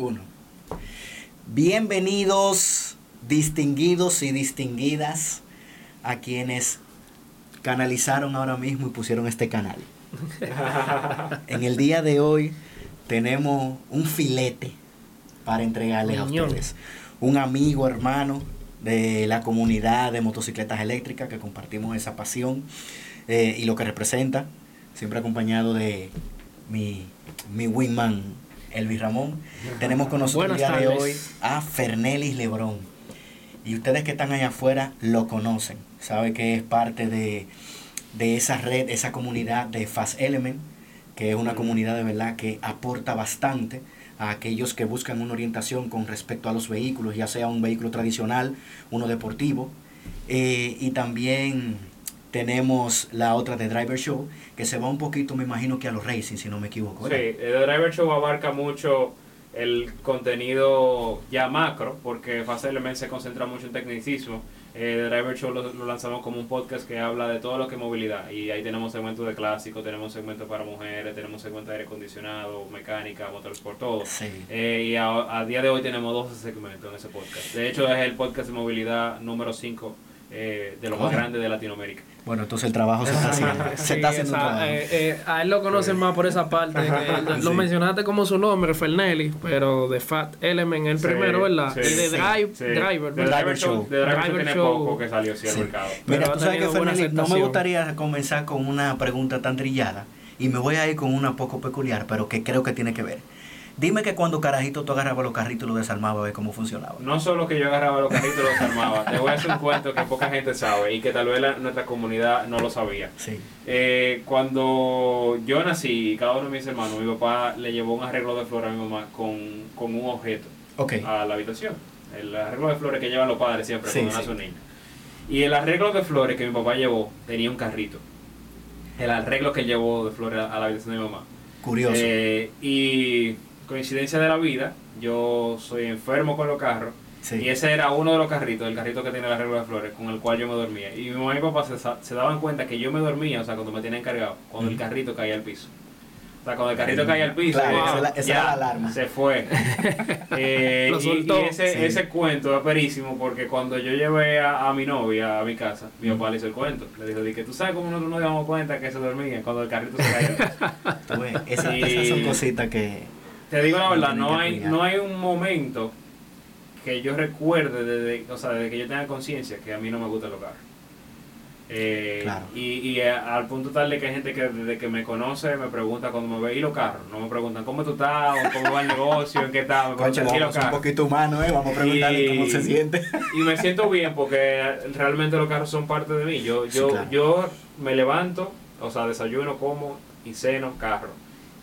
Uno. Bienvenidos, distinguidos y distinguidas, a quienes canalizaron ahora mismo y pusieron este canal. en el día de hoy tenemos un filete para entregarles a ustedes. Un amigo, hermano de la comunidad de motocicletas eléctricas que compartimos esa pasión eh, y lo que representa, siempre acompañado de mi, mi wingman Elvis Ramón. Tenemos con nosotros el día de hoy a Fernelis Lebrón. Y ustedes que están allá afuera lo conocen. Sabe que es parte de, de esa red, esa comunidad de Fast Element, que es una comunidad de verdad que aporta bastante a aquellos que buscan una orientación con respecto a los vehículos, ya sea un vehículo tradicional, uno deportivo. Eh, y también tenemos la otra de Driver Show, que se va un poquito, me imagino que a los racing, si no me equivoco. Sí, el Driver Show abarca mucho el contenido ya macro, porque Element se concentra mucho en tecnicismo. Eh, Driver Show lo, lanzamos como un podcast que habla de todo lo que es movilidad. Y ahí tenemos segmentos de clásico, tenemos segmentos para mujeres, tenemos segmentos de aire acondicionado, mecánica, motorsport, todo. Eh, y a, día de hoy tenemos 12 segmentos en ese podcast. De hecho, es el podcast de movilidad número 5 eh, de lo más grande de Latinoamérica. Bueno, entonces el trabajo se está haciendo. se está haciendo eh, eh, a él lo conocen más por esa parte. Lo mencionaste como su nombre, Fernelli, pero de Fat Element el primero, ¿verdad? y de Drive, Driver. Driver Show. De Driver, Show poco que salió así al mercado. Mira, tú sabes que Fernelli, no me gustaría comenzar con una pregunta tan trillada y me voy a ir con una poco peculiar, pero que creo que tiene que ver. Dime que cuando carajito tú agarrabas los carritos y los desarmabas, a ver cómo funcionaba. No solo que yo agarraba los carritos y los desarmaba, te voy a hacer un cuento que poca gente sabe y que tal vez nuestra comunidad no lo sabía. Sí. Eh, cuando yo nací, cada uno de mis hermanos, mi papá le llevó un arreglo de flores a mi mamá con, un objeto a la habitación. El arreglo de flores que llevan los padres siempre cuando nace un niño. Y el arreglo de flores que mi papá llevó tenía un carrito. El arreglo que llevó de flores a la habitación de mi mamá. Curioso. Eh, y coincidencia de la vida, yo soy enfermo con los carros. Y ese era uno de los carritos, el carrito que tiene la regla de flores, con el cual yo me dormía. Y mi mamá y mi papá se, daban cuenta que yo me dormía, o sea, cuando me tenían cargado, cuando el carrito caía al piso. O sea, cuando el carrito caía al piso, esa, la alarma. se fue. eh, y, ese, ese cuento es perísimo porque cuando yo llevé a, mi novia a mi casa, mi papá le hizo el cuento. Le dijo, que tú sabes cómo nosotros nos dimos cuenta que se dormía cuando el carrito se caía. esas son cositas que te digo la verdad, no hay, no hay un momento que yo recuerde desde, o sea, desde que yo tenga conciencia que a mí no me gusta el carros. Eh, y, y al punto tal de que hay gente que desde que me conoce me pregunta cuando me ve y los carros, no me preguntan cómo tú estás, o cómo va el negocio, en qué estás, me un poquito humano, ¿eh? vamos a preguntarle cómo se siente. Y me siento bien porque realmente los carros son parte de mí. Yo, yo, yo me levanto, o sea, desayuno, como y ceno carro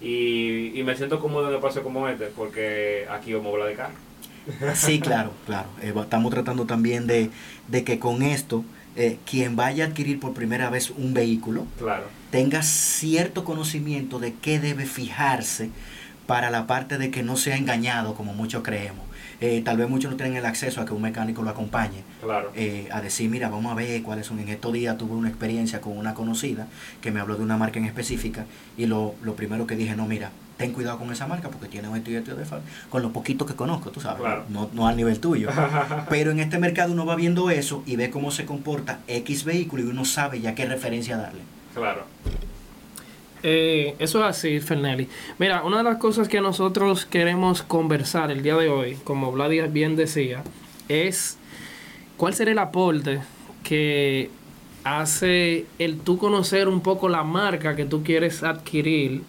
y, y me siento cómodo en el paseo como este, porque aquí vamos a hablar de carro. Sí, claro, claro. Eh, estamos tratando también de, de que con esto, eh, quien vaya a adquirir por primera vez un vehículo, claro. tenga cierto conocimiento de qué debe fijarse para la parte de que no sea engañado, como muchos creemos. Eh, tal vez muchos no tienen el acceso a que un mecánico lo acompañe. Claro. Eh, a decir, mira, vamos a ver cuáles son. En estos días tuve una experiencia con una conocida que me habló de una marca en específica y lo, lo primero que dije, no, mira, ten cuidado con esa marca porque tiene un estudio de con lo poquito que conozco, tú sabes, no, no al nivel tuyo. Pero en este mercado uno va viendo eso y ve cómo se comporta X vehículo y uno sabe ya qué referencia darle. Claro. Eh, eso es así, Fernelli. Mira, una de las cosas que nosotros queremos conversar el día de hoy, como Vladia bien decía, es cuál será el aporte que hace el tú conocer un poco la marca que tú quieres adquirir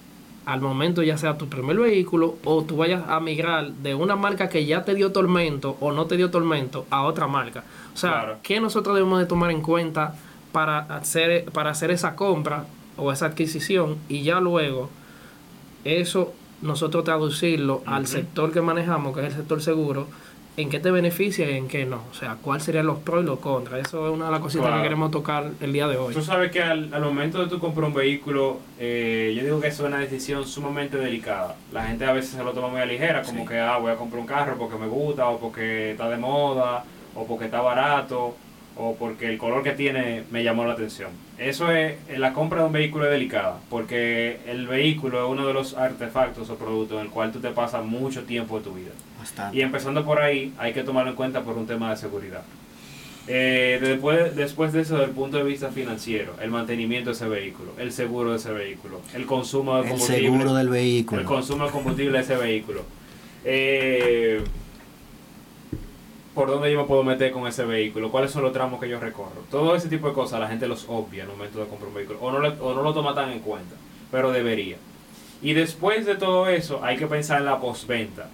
al momento ya sea tu primer vehículo o tú vayas a migrar de una marca que ya te dio tormento o no te dio tormento a otra marca. O sea, ¿qué nosotros debemos de tomar en cuenta para hacer, para hacer esa compra o esa adquisición y ya luego eso nosotros traducirlo al sector que manejamos, que es el sector seguro, en qué te beneficia y en qué no. O sea, cuáles serían los pros y los contras. Eso es una de las cositas que queremos tocar el día de hoy. Tú sabes que al, momento de tú comprar un vehículo, eh, yo digo que eso es una decisión sumamente delicada. La gente a veces se lo toma muy a ligera, como que, ah, voy a comprar un carro porque me gusta, o porque está de moda, o porque está barato o porque el color que tiene me llamó la atención. Eso es, la compra de un vehículo es delicada, porque el vehículo es uno de los artefactos o productos en el cual tú te pasas mucho tiempo de tu vida. Y empezando por ahí, hay que tomarlo en cuenta por un tema de seguridad. Eh, después, después de eso, desde el punto de vista financiero, el mantenimiento de ese vehículo, el seguro de ese vehículo, el consumo de combustible. El seguro del vehículo. El consumo de combustible de ese vehículo. Eh, por dónde yo me puedo meter con ese vehículo, cuáles son los tramos que yo recorro. Todo ese tipo de cosas la gente los obvia en el momento de comprar un vehículo o no, o no lo toma tan en cuenta, pero debería. Y después de todo eso hay que pensar en la postventa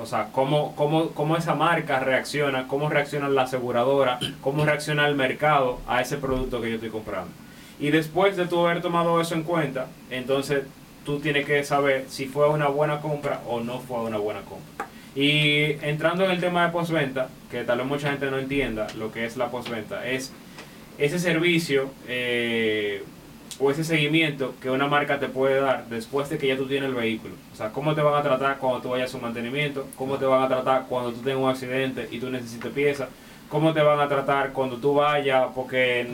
o sea, cómo, cómo, cómo esa marca reacciona, cómo reacciona la aseguradora, cómo reacciona el mercado a ese producto que yo estoy comprando. Y después de tú haber tomado eso en cuenta, entonces tú tienes que saber si fue una buena compra o no fue una buena compra. Y entrando en el tema de postventa, que tal vez mucha gente no entienda lo que es la postventa, es ese servicio eh, o ese seguimiento que una marca te puede dar después de que ya tú tienes el vehículo. O sea, cómo te van a tratar cuando tú vayas a un mantenimiento, cómo te van a tratar cuando tú tengas un accidente y tú necesites piezas, cómo te van a tratar cuando tú vayas, porque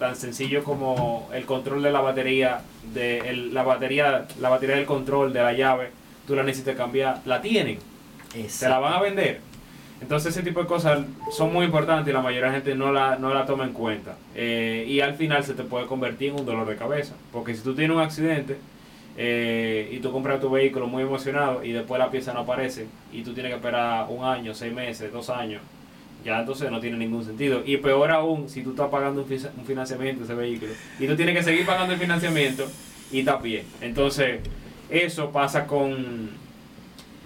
tan sencillo como el control de la batería, de la batería, la batería del control de la llave, tú la necesitas cambiar, la tienen. Te la van a vender. Entonces ese tipo de cosas son muy importantes y la mayoría de la gente no la, no la toma en cuenta. Eh, y al final se te puede convertir en un dolor de cabeza. Porque si tú tienes un accidente eh, y tú compras tu vehículo muy emocionado y después la pieza no aparece y tú tienes que esperar un año, seis meses, dos años, ya entonces no tiene ningún sentido. Y peor aún si tú estás pagando un, financiamiento de ese vehículo y tú tienes que seguir pagando el financiamiento y está bien. Entonces eso pasa con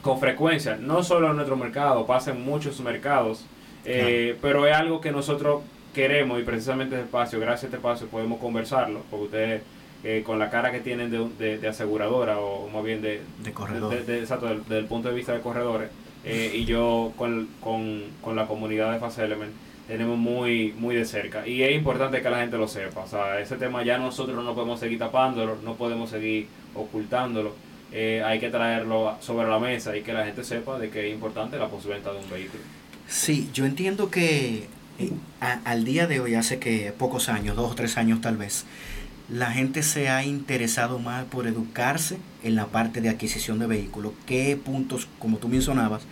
con frecuencia, no solo en nuestro mercado, pasa en muchos mercados, eh, pero es algo que nosotros queremos y precisamente este espacio, gracias a este espacio podemos conversarlo, porque ustedes eh, con la cara que tienen de, de, aseguradora o más bien de, de corredor, exacto, desde el punto de vista de corredores, eh, y yo con, con, con, la comunidad de Fast Element tenemos muy, muy de cerca. Y es importante que la gente lo sepa. O sea, ese tema ya nosotros no podemos seguir tapándolo, no podemos seguir ocultándolo. Eh, hay que traerlo sobre la mesa y que la gente sepa de que es importante la postventa de un vehículo. Sí, yo entiendo que eh, al día de hoy, hace que pocos años, dos o tres años tal vez, la gente se ha interesado más por educarse en la parte de adquisición de vehículos. ¿Qué puntos, como tú mencionabas,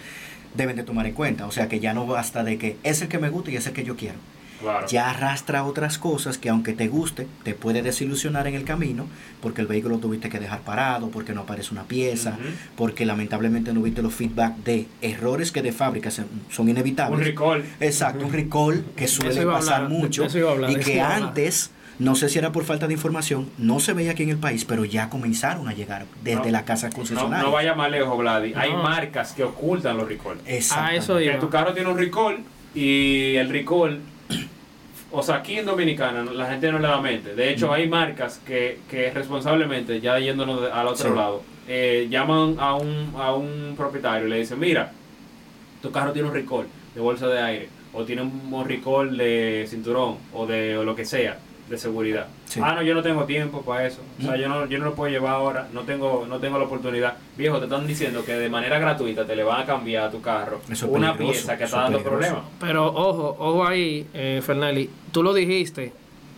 deben de tomar en cuenta? O sea, que ya no basta de que es el que me gusta y es el que yo quiero ya arrastra otras cosas que aunque te guste, te puede desilusionar en el camino, porque el vehículo tuviste que dejar parado, porque no aparece una pieza, porque lamentablemente no viste los feedback de errores que de fábrica son inevitables. Un recall. Exacto, un recall que suele pasar mucho y que antes no sé si era por falta de información, no se veía aquí en el país, pero ya comenzaron a llegar desde la casa concesionaria. No, vaya más lejos, Vladi. Hay marcas que ocultan los recall. Exacto. Ah, eso Que tu carro tiene un recall y el recall o sea, aquí en Dominicana la gente no le da mente. De hecho, hay marcas que, que responsablemente, ya yéndonos al otro lado, eh, llaman a un, a un propietario y le dicen, mira, tu carro tiene un recall de bolsa de aire, o tiene un recall de cinturón, o de o lo que sea de seguridad. Ah, no, yo no tengo tiempo para eso. O sea, yo no, yo no lo puedo llevar ahora, no tengo, no tengo la oportunidad. Viejo, te están diciendo que de manera gratuita te le van a cambiar a tu carro una pieza que está dando problemas. Pero ojo, ojo ahí, eh, Fernelli, tú lo dijiste,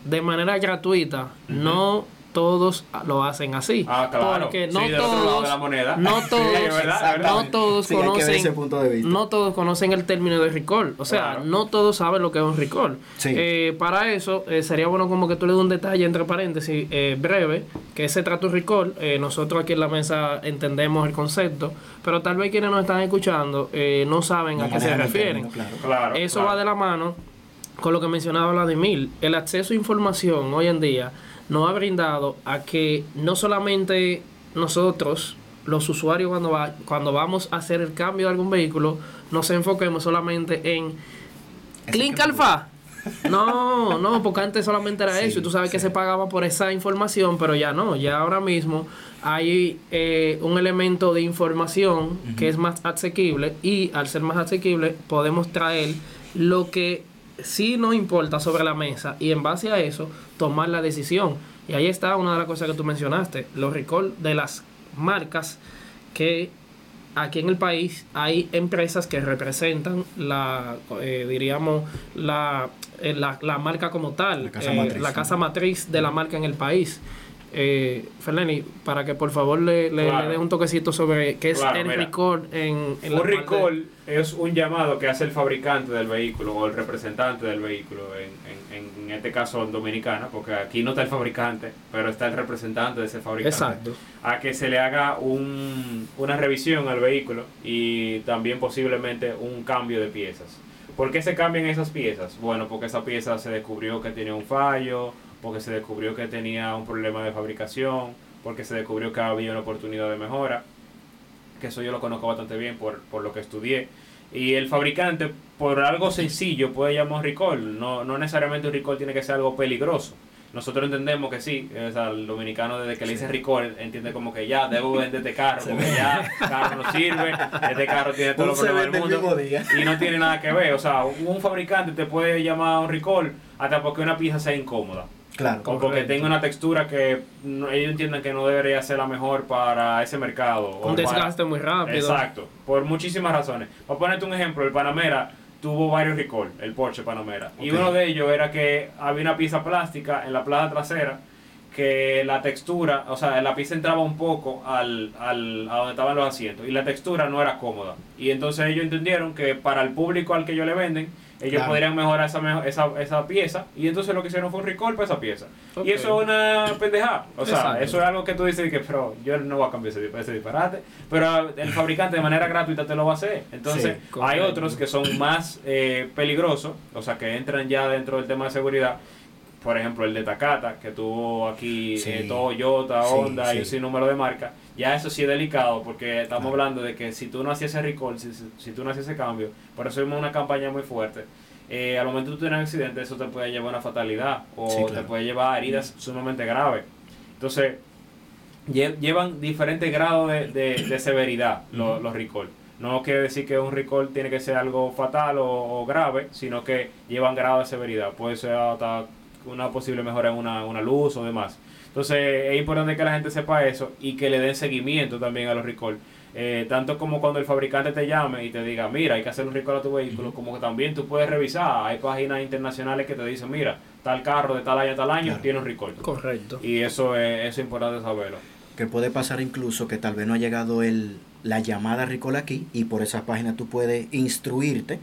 de manera gratuita, no todos lo hacen así. Ah, claro. Porque no todos, no todos, no todos conocen, no todos conocen el término de recall. O sea, no todos saben lo que es un recall. Eh, para eso eh, sería bueno como que tú le des un detalle entre paréntesis eh, breve, que se trata un recall. nosotros aquí en la mesa entendemos el concepto, pero tal vez quienes nos están escuchando no saben a qué se refieren. claro. eso va de la mano con lo que mencionaba Vladimir. El acceso a información hoy en día nos ha brindado a que no solamente nosotros, los usuarios, cuando, va, cuando vamos a hacer el cambio de algún vehículo, nos enfoquemos solamente en Clink Alfa. No, no, porque antes solamente era eso y tú sabes que se pagaba por esa información, pero ya no, ya ahora mismo hay eh, un elemento de información que es más asequible y al ser más asequible podemos traer lo que sí nos importa sobre la mesa y en base a eso tomar la decisión. Y ahí está una de las cosas que tú mencionaste, los recall de las marcas que aquí en el país hay empresas que representan la, eh, diríamos, la, eh, la, la marca como tal, La casa eh, matriz, la ¿no? casa matriz de la marca en el país. Eh, Ferleni, para que por favor le, le, Claro. le dé un toquecito sobre qué es Claro, el mira. recall en, en Un es un llamado que hace el fabricante del vehículo o el representante del vehículo, en, en- en este caso en Dominicana, porque aquí no está el fabricante, pero está el representante de ese fabricante. Exacto. A que se le haga un- una revisión al vehículo y también posiblemente un cambio de piezas. ¿Por qué se cambian esas piezas? Bueno, porque esa pieza se descubrió que tenía un fallo, porque se descubrió que tenía un problema de fabricación, porque se descubrió que había una oportunidad de mejora que eso yo lo conozco bastante bien por, por lo que estudié. Y el fabricante, por algo sencillo, puede llamar un recall. No, no necesariamente un recall tiene que ser algo peligroso. Nosotros entendemos que sí, o sea, el dominicano desde que le dice recall entiende como que ya debo vender este carro, porque ya el carro no sirve, este carro tiene todos los problemas del mundo y no tiene nada que ver. O sea, un un fabricante te puede llamar a un recall hasta porque una pieza sea incómoda. Claro. O porque Correcto. tenga una textura que no- ellos entienden que no debería ser la mejor para ese mercado. o Un para- desgaste muy rápido. Exacto, por muchísimas razones. Para ponerte un ejemplo, el Panamera tuvo varios recall, el Porsche Panamera. Y uno de ellos era que había una pieza plástica en la plaza trasera que la textura, o sea, la pieza entraba un poco al, al, a donde estaban los asientos y la textura no era cómoda. Y entonces ellos entendieron que para el público al que ellos le venden, ellos Claro. podrían mejorar esa, mejo- esa, esa pieza y entonces lo que hicieron fue un recall para esa pieza. Y eso es una pendejada. O sea, Exacto. eso es algo que tú dices que, pero yo no voy a cambiar ese, ese disparate. Pero el fabricante de manera gratuita te lo va a hacer. Entonces, Sí, hay otros que son más eh, peligrosos, o sea, que entran ya dentro del tema de seguridad. Por ejemplo, el de Takata, que tuvo aquí Sí. eh, Toyota, Sí, Honda y un sinnúmero de marcas. Ya eso sí es delicado, porque estamos Claro. hablando de que si tú no hacías ese recall, si, si- tú no hacías ese cambio, por eso vimos una campaña muy fuerte. eh, al momento de tener un accidente, eso te puede llevar a una fatalidad o Sí, te puede llevar a heridas sumamente graves. Entonces, lle- llevan diferentes grados de, de- de severidad los, los recall. No quiere decir que un recall tiene que ser algo fatal o, o grave, sino que llevan grado de severidad. Puede ser hasta una posible mejora en una, una luz o demás. Entonces es importante que la gente sepa eso y que le den seguimiento también a los recall. Eh, tanto como cuando el fabricante te llame y te diga, mira, hay que hacer un recall a tu vehículo, como que también tú puedes revisar. Hay páginas internacionales que te dicen, mira, tal carro de tal año a tal año Claro. tiene un recall. Correcto. Y eso es, eso es importante saberlo. Que puede pasar incluso que tal vez no ha llegado el, la llamada recall aquí y por esa página tú puedes instruirte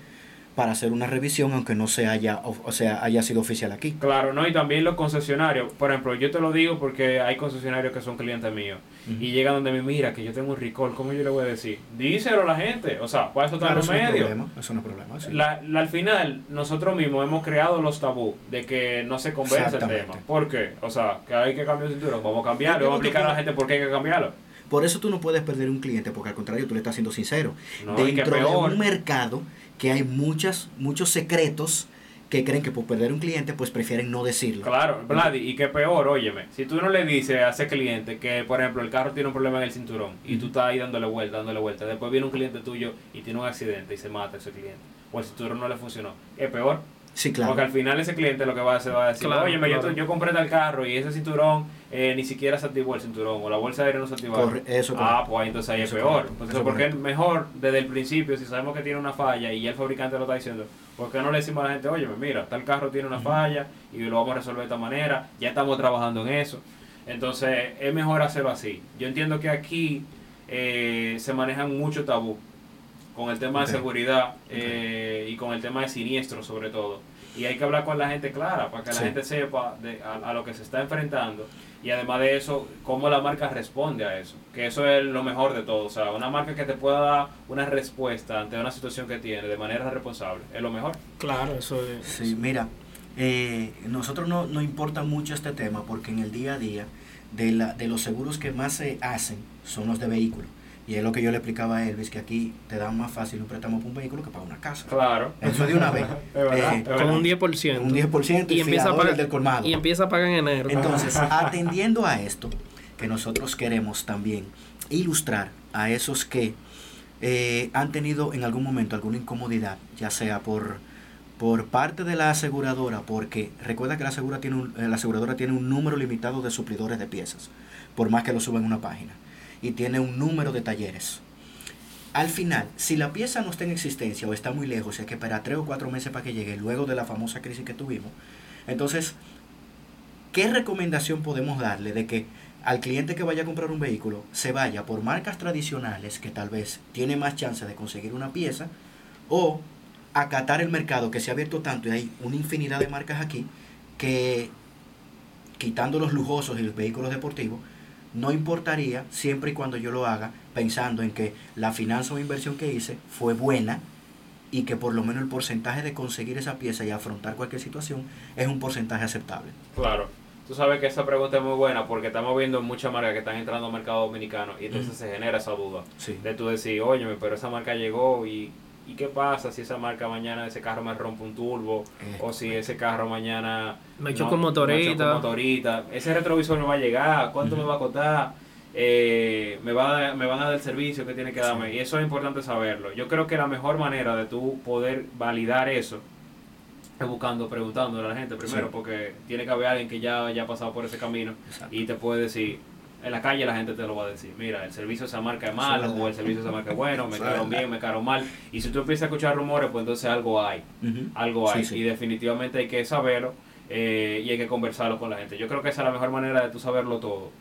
para hacer una revisión aunque no se haya, o, sea, haya sido oficial aquí. Claro, ¿no? Y también los concesionarios. Por ejemplo, yo te lo digo porque hay concesionarios que son clientes míos. Y llegan donde me mira que yo tengo un recall. ¿Cómo yo le voy a decir? Díselo a la gente. O sea, para eso está Claro, los no es medios. problema. Eso no es problema. sí. La, la- al final, nosotros mismos hemos creado los tabú de que no se conversa el tema. ¿Por qué? O sea, que hay que cambiar el cinturón. Vamos a cambiarlo. Vamos a explicar a la gente por qué hay que cambiarlo. Por eso tú no puedes perder un cliente, porque al contrario, tú le estás siendo sincero. No, Dentro de un mercado que hay muchas, muchos secretos que creen que por perder un cliente, pues prefieren no decirlo. Claro, Vladi, y que peor, óyeme, si tú no le dices a ese cliente que, por ejemplo, el carro tiene un problema en el cinturón y tú estás ahí dándole vuelta, dándole vuelta, después viene un cliente tuyo y tiene un accidente y se mata ese cliente, o el cinturón no le funcionó, es peor, Sí, claro. porque al final ese cliente lo que va a hacer va a decir, Claro, óyeme, yo, claro. yo compré tal carro y ese cinturón eh, ni siquiera se activó el cinturón, o la bolsa de aire no se activó. Corre- eso ah, pues ahí entonces ahí es peor. correcto, Entonces, eso porque es correcto. mejor desde el principio, si sabemos que tiene una falla y ya el fabricante lo está diciendo, ¿por qué no le decimos a la gente, oye, mira, tal carro tiene una falla y lo vamos a resolver de esta manera, ya estamos trabajando en eso? Entonces, es mejor hacerlo así. Yo entiendo que aquí eh, se manejan mucho tabú con el tema de seguridad eh, y con el tema de siniestros sobre todo. Y hay que hablar con la gente clara para que la gente sepa de, a, a lo que se está enfrentando y además de eso, cómo la marca responde a eso. Que eso es lo mejor de todo. O sea, una marca que te pueda dar una respuesta ante una situación que tiene de manera responsable es lo mejor. Claro, eso es. Sí, mira, eh, nosotros no nos importa mucho este tema porque en el día a día de, la, de los seguros que más se hacen son los de vehículos. Y es lo que yo le explicaba a Elvis, que aquí te dan más fácil un préstamo para un vehículo que para una casa. Claro. Eso de una vez. Es verdad, Eh, Con un 10%. Un 10% y y empieza a pagar el del colmado. y empieza a pagar en enero. Entonces, atendiendo a esto, que nosotros queremos también ilustrar a esos que eh, han tenido en algún momento alguna incomodidad, ya sea por, por parte de la aseguradora, porque recuerda que la, asegura tiene un- eh, la aseguradora tiene un número limitado de suplidores de piezas, por más que lo suban en una página, y tiene un número de talleres. al final, si la pieza no está en existencia o está muy lejos, hay que esperar tres o cuatro meses para que llegue, luego de la famosa crisis que tuvimos, entonces, ¿qué recomendación podemos darle de que al cliente que vaya a comprar un vehículo se vaya por marcas tradicionales que tal vez tiene más chance de conseguir una pieza o acatar el mercado que se ha abierto tanto y hay una infinidad de marcas aquí que quitando los lujosos y los vehículos deportivos no importaría siempre y cuando yo lo haga pensando en que la finanza o inversión que hice fue buena y que por lo menos el porcentaje de conseguir esa pieza y afrontar cualquier situación es un porcentaje aceptable. Claro. Tú sabes que esa pregunta es muy buena porque estamos viendo muchas marcas que están entrando al mercado dominicano y entonces se genera esa duda Sí. de tú decir, oye, pero esa marca llegó y, ¿y qué pasa si esa marca mañana ese carro me rompe un turbo Eh, o si ese carro mañana Me choca un motorita. me choca un motorita, ese retrovisor me va a llegar, cuánto me va a costar, Eh, me, va a, me van a dar el servicio que tiene que darme Sí. y eso es importante saberlo. Yo creo que la mejor manera de tú poder validar eso es buscando, preguntándole a la gente primero, Sí. porque tiene que haber alguien que ya haya pasado por ese camino Exacto. y te puede decir, en la calle la gente te lo va a decir, mira, el servicio de esa marca es malo o el servicio de esa marca es bueno, me verdad. bien, me quedaron mal. Y si tú empiezas a escuchar rumores, pues entonces algo hay, algo hay. Sí, sí. Y definitivamente hay que saberlo eh, y hay que conversarlo con la gente. Yo creo que esa es la mejor manera de tú saberlo todo.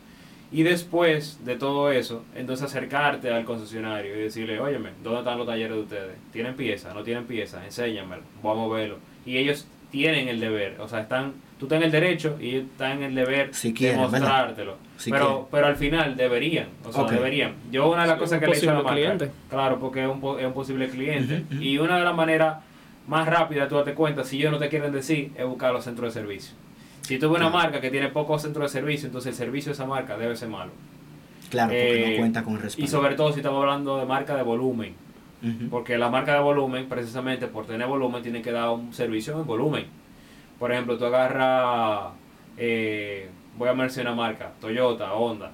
Y después de todo eso, entonces acercarte al concesionario y decirle, óyeme, ¿dónde están los talleres de ustedes? ¿Tienen piezas? ¿No tienen piezas? Enséñamelo, vamos a verlo. Y ellos tienen el deber, o sea, están, tú estás en el derecho y ellos están en el deber Si de mostrártelo. Si pero, quieren. pero al final deberían, o sea, deberían. Yo una de las Sí, cosas que le he dicho a la marca, cliente. claro, porque es un, po- es un posible cliente. Y una de las maneras más rápidas, tú date cuenta, si ellos no te quieren decir, es buscar los centros de servicio. Si tú ves una Claro. marca que tiene pocos centros de servicio, entonces el servicio de esa marca debe ser malo. Claro, porque Eh, no cuenta con el respaldo. Y sobre todo si estamos hablando de marca de volumen. Porque la marca de volumen, precisamente por tener volumen, tiene que dar un servicio en volumen. Por ejemplo, tú agarras, eh, voy a mencionar marca, Toyota, Honda,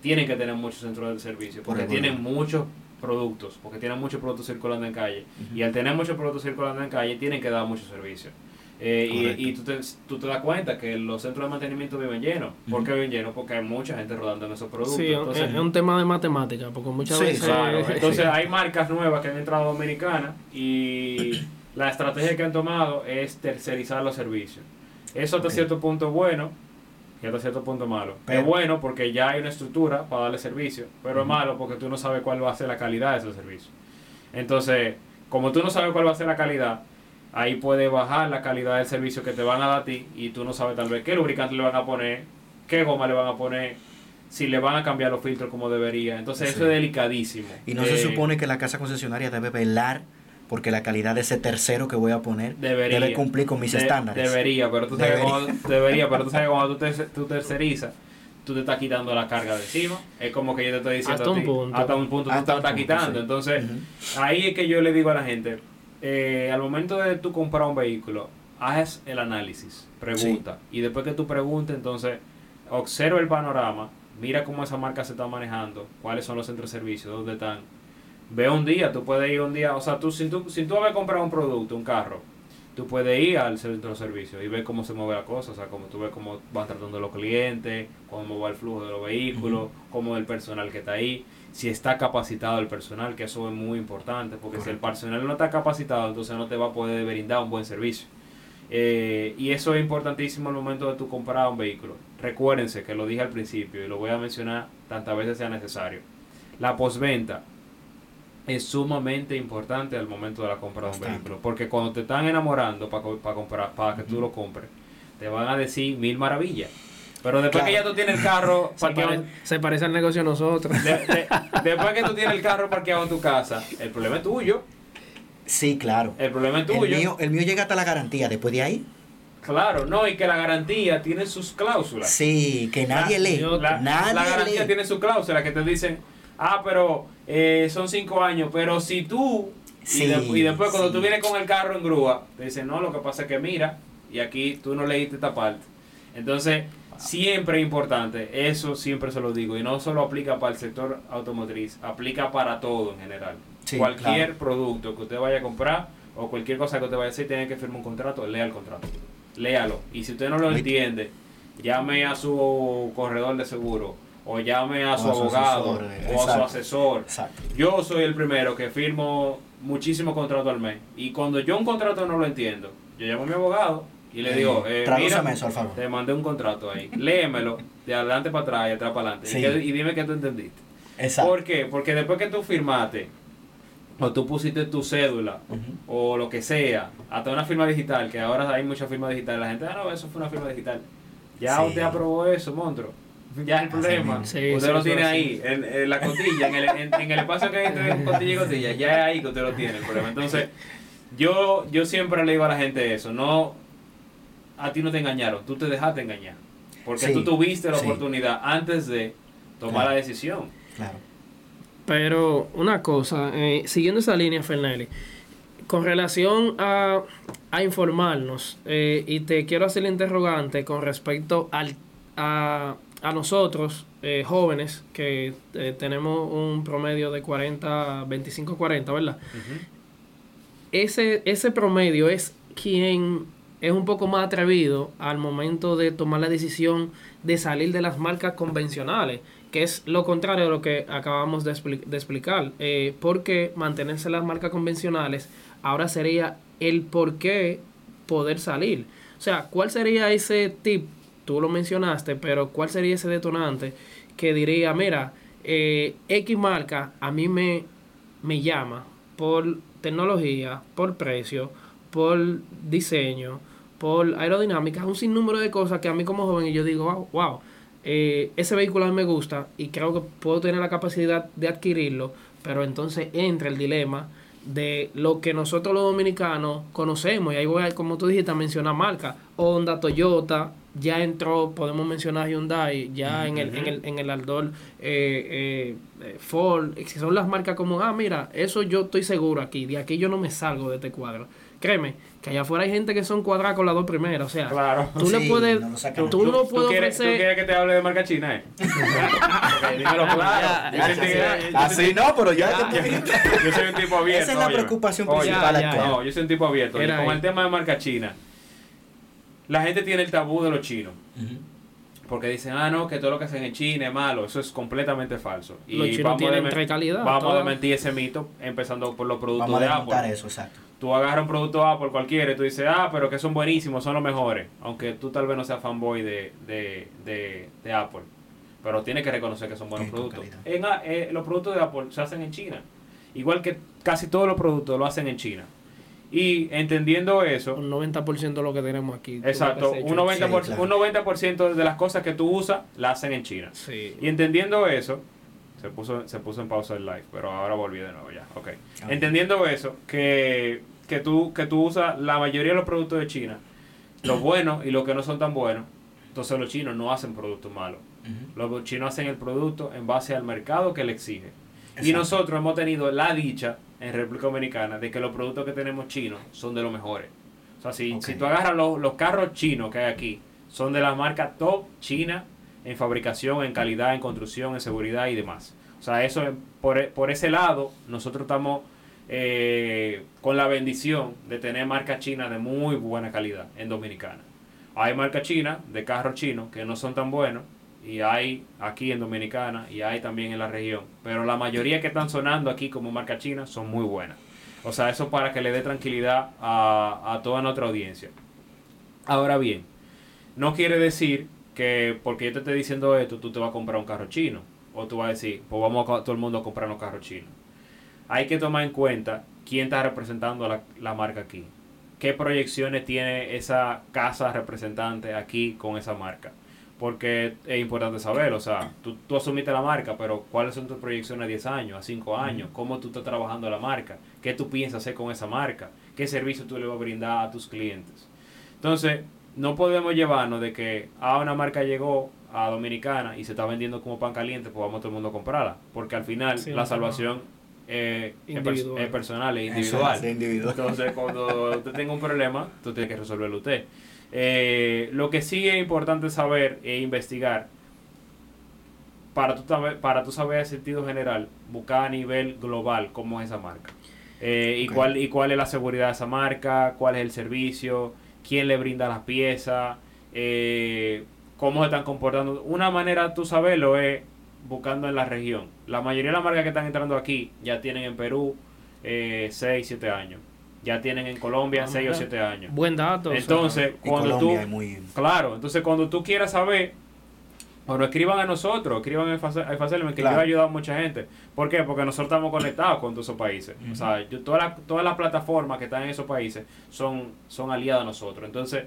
tienen que tener muchos centros de servicio, Por porque tienen muchos productos, porque tienen muchos productos circulando en calle. Y al tener muchos productos circulando en calle, tienen que dar muchos servicios. Eh, y y tú, te, tú te das cuenta que los centros de mantenimiento viven llenos. ¿Por qué viven llenos? Porque hay mucha gente rodando en esos productos. Sí, es- Entonces, es un tema de matemática, porque muchas Sí, veces... Claro, entonces Sí. hay marcas nuevas que han entrado dominicanas y la estrategia que han tomado es tercerizar los servicios. Eso hasta cierto punto es bueno y hasta cierto punto malo. Pero- es bueno porque ya hay una estructura para darle servicio, pero es malo porque tú no sabes cuál va a ser la calidad de esos servicios. Entonces, como tú no sabes cuál va a ser la calidad, ahí puede bajar la calidad del servicio que te van a dar a ti y tú no sabes tal vez qué lubricante le van a poner, qué goma le van a poner, si le van a cambiar los filtros como debería. Entonces, Sí. eso es delicadísimo. Y no Eh, se supone que la casa concesionaria debe velar porque la calidad de ese tercero que voy a poner Debería. debe cumplir con mis De- estándares. Debería, pero tú sabes Debería. cuando, debería, pero tú sabes cuando tú, terce- tú tercerizas, tú te estás quitando la carga de encima. Es como que yo te estoy diciendo Hasta a un ti, punto. hasta un punto tú Hasta te la un estás punto, quitando. sí. Entonces, ahí es que yo le digo a la gente, eh, al momento de tú comprar un vehículo, haz el análisis, pregunta. Y después que tú preguntes, entonces, observa el panorama, mira cómo esa marca se está manejando, cuáles son los centros de servicio, dónde están. Ve un día, tú puedes ir un día, o sea, tú, si tú, si tú vas a comprar un producto, un carro, tú puedes ir al centro de servicio y ver cómo se mueve la cosa, o sea, como tú ves cómo van tratando los clientes, cómo va el flujo de los vehículos, cómo el personal que está ahí, si está capacitado el personal, que eso es muy importante, porque si el personal no está capacitado, entonces no te va a poder brindar un buen servicio. Eh, y eso es importantísimo al momento de tu comprar un vehículo. Recuérdense que lo dije al principio y lo voy a mencionar tantas veces sea necesario. La postventa es sumamente importante al momento de la compra de un vehículo. Porque cuando te están enamorando para comprar, para que tú lo compres, te van a decir mil maravillas. Pero después Claro. que ya tú tienes el carro Se, parqueado, pare- se parece al negocio de nosotros. de- de- después que tú tienes el carro parqueado en tu casa, el problema es tuyo. Sí, claro. El problema es El tuyo. mío, el mío llega hasta la garantía. Después de ahí, Claro, no, y que la garantía tiene sus cláusulas. sí, que nadie La- lee. La, nadie la garantía lee. tiene su cláusula que te dicen, ah, pero eh, son cinco años, pero si tú... Y, Sí, de- y después cuando sí. tú vienes con el carro en grúa, te dicen, no, lo que pasa es que mira, y aquí tú no leíste esta parte. Entonces, siempre es importante, eso siempre se lo digo, y no solo aplica para el sector automotriz, aplica para todo en general. Sí, Cualquier claro. producto que usted vaya a comprar o cualquier cosa que usted vaya a hacer, tiene que firmar un contrato, lea el contrato. Léalo. Y si usted no lo entiende, llame a su corredor de seguro o llame a su O a su abogado asesor, o a su asesor. Exacto. Yo soy el primero que firmo muchísimos contratos al mes. Y cuando yo un contrato no lo entiendo, yo llamo a mi abogado y le digo, eh, mira, eso, al favor. te mandé un contrato ahí, léemelo de adelante para atrás y atrás para adelante. Sí. Y, que- y dime que tú entendiste. Exacto. ¿Por qué? Porque después que tú firmaste, o tú pusiste tu cédula, o lo que sea, hasta una firma digital, que ahora hay muchas firmas digitales, la gente, ah, no, eso fue una firma digital. Ya Sí. usted aprobó eso, monstruo. Ya es el problema. Sí, usted sí, lo tiene ahí, en, en la cotilla, en el, en, en el espacio que hay entre cotilla y cotilla, ya es ahí que usted lo tiene el problema. Entonces, yo, yo siempre le digo a la gente eso, no, a ti no te engañaron, tú te dejaste engañar. Porque Sí, tú tuviste la sí. oportunidad antes de tomar Claro. la decisión. Claro. Pero una cosa, eh, siguiendo esa línea, Fernelli, con relación a, a informarnos, eh, y te quiero hacer el interrogante con respecto al, a, a nosotros, eh, jóvenes, que eh, tenemos un promedio de 40, 25, 40, ¿verdad? ese, ese promedio es quien es un poco más atrevido al momento de tomar la decisión de salir de las marcas convencionales, que es lo contrario de lo que acabamos de, expli- de explicar. Eh, porque mantenerse en las marcas convencionales ahora sería el por qué poder salir. O sea, ¿cuál sería ese tip? Tú lo mencionaste, pero ¿cuál sería ese detonante que diría, mira, eh, X marca a mí me, me llama por tecnología, por precio, por diseño, por aerodinámica, un sinnúmero de cosas que a mí como joven y yo digo, wow, wow eh, ese vehículo a mí me gusta y creo que puedo tener la capacidad de adquirirlo, pero entonces entra el dilema de lo que nosotros los dominicanos conocemos, y ahí voy, a, como tú dijiste, a mencionar marcas, Honda, Toyota, ya entró, podemos mencionar Hyundai, ya en, el, en, el, en el Aldor, eh, eh, Ford, que son las marcas como, ah, mira, eso yo estoy seguro aquí, de aquí yo no me salgo de este cuadro. Créeme, que allá afuera hay gente que son cuadradas con las dos primeras, o sea, Claro. tú le Sí, puedes, no lo sacan. tú, no puedes quieres, ¿Tú quieres que te hable de marca china, eh? Dímelo claro. Así no, pero ya, yo- te- Yo soy un tipo abierto. Esa es la preocupación Oye, principal ya, ya. actual. No, yo soy un tipo abierto. Con ahí. el tema de marca china, la gente tiene el tabú de los chinos. Porque dicen, ah, no, que todo lo que hacen en China es malo. Eso es completamente falso. Y Los chinos vamos a calidades, Vamos a desmentir ese mito, empezando por los productos Vamos a de desmontar Apple. eso, exacto. Tú agarras un producto Apple cualquiera y tú dices, ah, pero que son buenísimos, son los mejores. Aunque tú tal vez no seas fanboy de, de, de, de Apple. Pero tienes que reconocer que son buenos productos. En, a- eh, los productos de Apple se hacen en China. Igual que casi todos los productos lo hacen en China. Y entendiendo eso, Un 90% de lo que tenemos aquí. exacto, un hecho. 90%, por- Sí, claro. un 90 de las cosas que tú usas, las hacen en China. Sí. Y entendiendo eso, se puso, se puso en pausa el live, pero ahora volví de nuevo ya. Ok. Ah. Entendiendo eso, que, que, tú, que tú usas la mayoría de los productos de China, los buenos y los que no son tan buenos, entonces los chinos no hacen productos malos. Los chinos hacen el producto en base al mercado que le exige. Y nosotros hemos tenido la dicha en República Dominicana de que los productos que tenemos chinos son de los mejores. O sea, si, Ok. si tú agarras los, los carros chinos que hay aquí, son de la marca top china en fabricación, en calidad, en construcción, en seguridad y demás. O sea, eso por, por ese lado, nosotros estamos eh, con la bendición de tener marcas chinas de muy buena calidad en Dominicana. Hay marcas chinas de carros chinos que no son tan buenos y hay aquí en Dominicana y hay también en la región. Pero la mayoría que están sonando aquí como marca china son muy buenas. O sea, eso para que le dé tranquilidad a, a toda nuestra audiencia. Ahora bien, no quiere decir que porque yo te esté diciendo esto, tú te vas a comprar un carro chino. O tú vas a decir, pues vamos a todo el mundo a comprar un carro chino. Hay que tomar en cuenta quién está representando la, la marca aquí. ¿Qué proyecciones tiene esa casa representante aquí con esa marca? Porque es importante saber, o sea, tú, tú asumiste la marca, pero ¿cuáles son tus proyecciones a 10 años, a 5 años? ¿Cómo tú estás trabajando la marca? ¿Qué tú piensas hacer con esa marca? ¿Qué servicio tú le vas a brindar a tus clientes? Entonces, no podemos llevarnos de que a una marca llegó a Dominicana y se está vendiendo como pan caliente, pues vamos todo el mundo a comprarla. Porque al final Sí, la no. salvación eh, es, pers- es personal, es individual. sí, individual. Entonces, cuando usted tenga un problema, tú tienes que resolverlo usted. Eh, lo que sí es importante saber e investigar, para tú, saber- para tú saber el sentido general, buscar a nivel global cómo es esa marca. Eh, y, cuál, y cuál es la seguridad de esa marca, cuál es el servicio, quién le brinda las piezas, eh, cómo se están comportando. Una manera tú saberlo es buscando en la región. La mayoría de las marcas que están entrando aquí ya tienen en Perú 6, 7 años. Ya tienen en Colombia Ah, 6 o mira. 7 años. Buen dato. o sea, Entonces, cuando tú... es muy... Claro, entonces cuando tú quieras saber, bueno, escriban a nosotros, escriban a Face Element, que Claro. yo he ayudado a mucha gente. ¿Por qué? Porque nosotros estamos conectados con todos esos países. O sea, yo- todas, las, todas las plataformas que están en esos países son, son aliadas a nosotros. Entonces,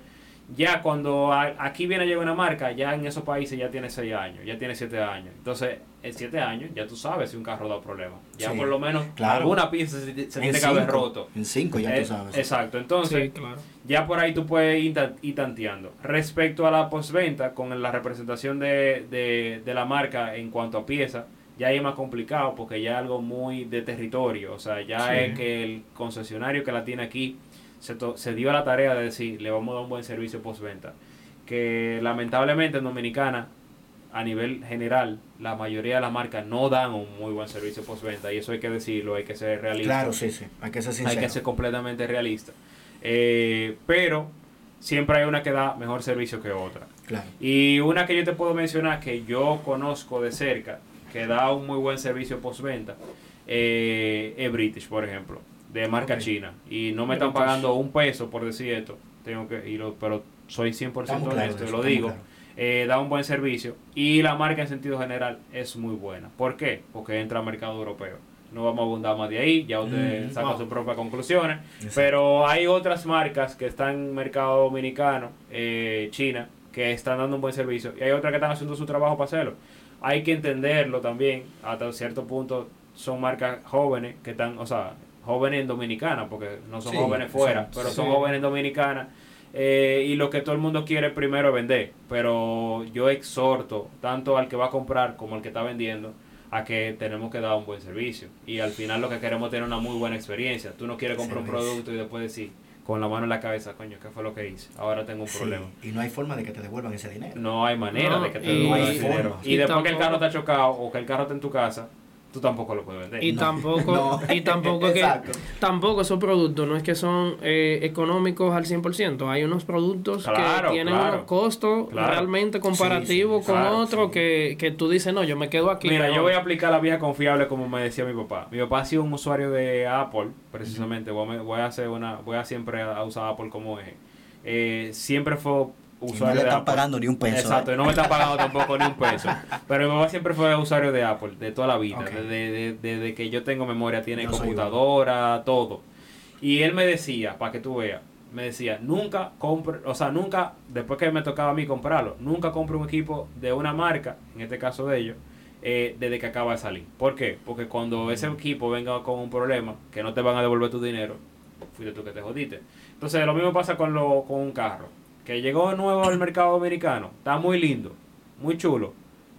ya cuando a- aquí viene a llegar una marca, ya en esos países ya tiene 6 años, ya tiene 7 años. Entonces, en 7 años ya tú sabes si un carro da problemas. Ya Sí, por lo menos claro. alguna pieza se, se En tiene que haber roto. En cinco ya Eh, tú sabes. Exacto, entonces Sí, claro. ya por ahí tú puedes ir, ta- ir tanteando. Respecto a la postventa, con la representación de, de, de la marca en cuanto a pieza, ya ahí es más complicado porque ya es algo muy de territorio. O sea, ya Sí. es que el concesionario que la tiene aquí se, to- se dio a la tarea de decir, le vamos a dar un buen servicio postventa. Que lamentablemente en Dominicana, a nivel general, la mayoría de las marcas no dan un muy buen servicio postventa. Y eso hay que decirlo, hay que ser realista Claro, sí, sí. Hay que ser hay que ser completamente realista. Eh, pero siempre hay una que da mejor servicio que otra. Claro. Y una que yo te puedo mencionar que yo conozco de cerca, que da un muy buen servicio postventa, eh, es British, por ejemplo, de marca china. Y no me están pagando un peso por decir esto, tengo que, y lo- pero soy 100% Estamos claros honesto eso, lo digo. Eh, da un buen servicio y la marca en sentido general es muy buena. ¿Por qué? Porque entra al mercado europeo. No vamos a abundar más de ahí, ya ustedes Mm, sacan sus propias conclusiones. Exacto. Pero hay otras marcas que están en mercado dominicano, eh, China, que están dando un buen servicio y hay otras que están haciendo su trabajo para hacerlo. Hay que entenderlo también, hasta cierto punto son marcas jóvenes que están, o sea, jóvenes en Dominicana, porque no son Sí, jóvenes fuera, pero son Sí. jóvenes en Dominicana. eh, y lo que todo el mundo quiere primero es vender. Pero yo exhorto tanto al que va a comprar como al que está vendiendo a que tenemos que dar un buen servicio. Y al final lo que queremos es tener una muy buena experiencia. Tú no quieres comprar un producto y después decir con la mano en la cabeza, coño, ¿qué fue lo que hice? Ahora tengo un Sí, problema. Y no hay forma de que te devuelvan ese dinero. No hay manera No, de que te y- devuelvan el dinero. y Y, después que el carro está chocado o que el carro está en tu casa, tú tampoco lo puedes vender. Y No, tampoco, no. y tampoco que tampoco esos productos no es que son eh, económicos al 100%, hay unos productos Claro, que tienen claro. unos costos Claro. realmente comparativos Sí, sí, con claro, otros sí. que, que tú dices, no, yo me quedo aquí. Mira, mejor". yo voy a aplicar la vieja confiable como me decía mi papá. Mi papá ha sido un usuario de Apple, precisamente. Voy a, voy a hacer una, voy a siempre a usar Apple como eje. Eh, siempre fue Y no usuario le de están Apple. pagando ni un peso. Exacto, ¿eh? no me están pagando tampoco ni un peso. Pero mi mamá siempre fue usuario de Apple, de toda la vida. Ok. Desde, de- desde que yo tengo memoria, tiene Yo computadora, todo. Y él me decía, para que tú veas, me decía, nunca compre, o sea, nunca, después que me tocaba a mí comprarlo, nunca compre un equipo de una marca, en este caso de ellos, eh, desde que acaba de salir. ¿Por qué? Porque cuando ese equipo venga con un problema, que no te van a devolver tu dinero, fuiste tú que te jodiste. Entonces, lo mismo pasa con, lo, con un carro, que llegó nuevo al mercado americano, está muy lindo, muy chulo.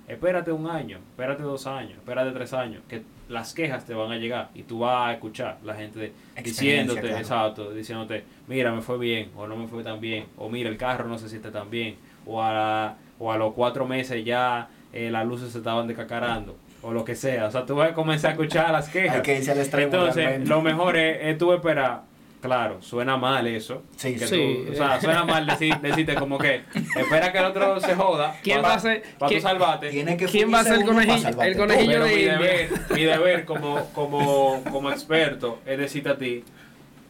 Espérate un año, espérate dos años, espérate tres años, que las quejas te van a llegar y tú vas a escuchar la gente diciéndote, claro. exacto, diciéndote, mira, me fue bien o no me fue tan bien, o mira, el carro no se siente tan bien, o a, la- o a los cuatro meses ya eh, las luces se estaban decacarando, o lo que sea. O sea, tú vas a comenzar a escuchar las quejas. Hay que irse al extremo. Entonces, realmente. lo mejor es, es tú esperar. Claro, suena mal eso. Sí, que sí. tú- o sea, suena mal decir, decirte como que espera que el otro se joda. ¿Quién para, va a ser- Para tú quién- salvarte. Tiene que ¿Quién va a ser el conejillo- el conejillo? De mi deber, mi deber como, como, como experto es decirte a ti,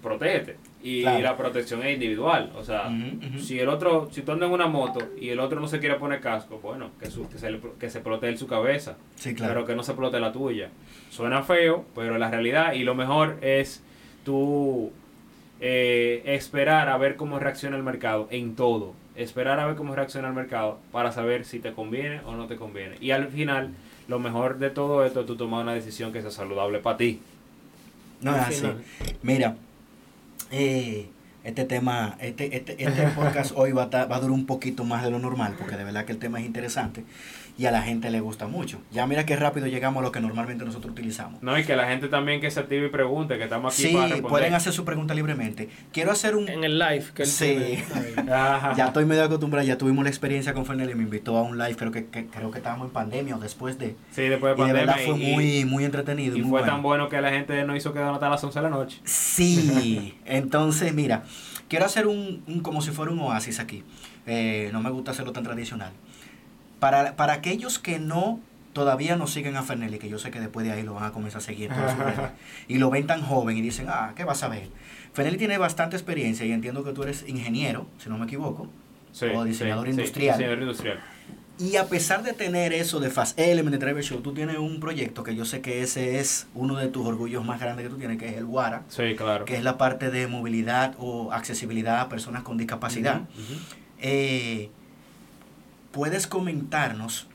protégete. Y Claro. la protección es individual. O sea, si el otro, si tú andas en una moto y el otro no se quiere poner casco, bueno, que, su- que, se, le- que se protege su cabeza Sí, claro. pero que no se explote la tuya. Suena feo, pero la realidad y lo mejor es tú eh, esperar a ver cómo reacciona el mercado en todo. Esperar a ver cómo reacciona el mercado para saber si te conviene o no te conviene. Y al final, lo mejor de todo esto es tú tomar una decisión que sea saludable para ti. No es así. Mira, eh, este tema, este, este, este podcast hoy va a, ta- va a durar un poquito más de lo normal, porque de verdad que el tema es interesante y a la gente le gusta mucho. Ya mira qué rápido llegamos a lo que normalmente nosotros utilizamos. No, y que la gente también que se active y pregunte, que estamos aquí Sí, para responder. pueden hacer su pregunta libremente. Quiero hacer un... En el live que él Sí. Ya estoy medio acostumbrado, ya tuvimos la experiencia con Fernel y me invitó a un live, creo que, que- creo que estábamos en pandemia o después de... Sí, después de Y de pandemia. verdad fue y- muy, muy entretenido. y muy fue bueno. tan bueno que la gente no hizo quedar hasta las 11 de la noche. Sí, entonces mira, quiero hacer un, un- como si fuera un oasis aquí. Eh, no me gusta hacerlo tan tradicional. Para, para aquellos que no todavía no siguen a Fernelli, que yo sé que después de ahí lo van a comenzar a seguir. todas sus redes, y lo ven tan joven y dicen, ah, ¿qué vas a ver? Fernelli tiene bastante experiencia y entiendo que tú eres ingeniero, si no me equivoco. Sí, o diseñador sí, sí, industrial. diseñador industrial. Y a pesar de tener eso de Fast Element, de Driver Show, tú tienes un proyecto que yo sé que ese es uno de tus orgullos más grandes que tú tienes, que es el WARA, Sí, claro. que es la parte de movilidad o accesibilidad a personas con discapacidad. Eh, ¿Puedes comentarnos,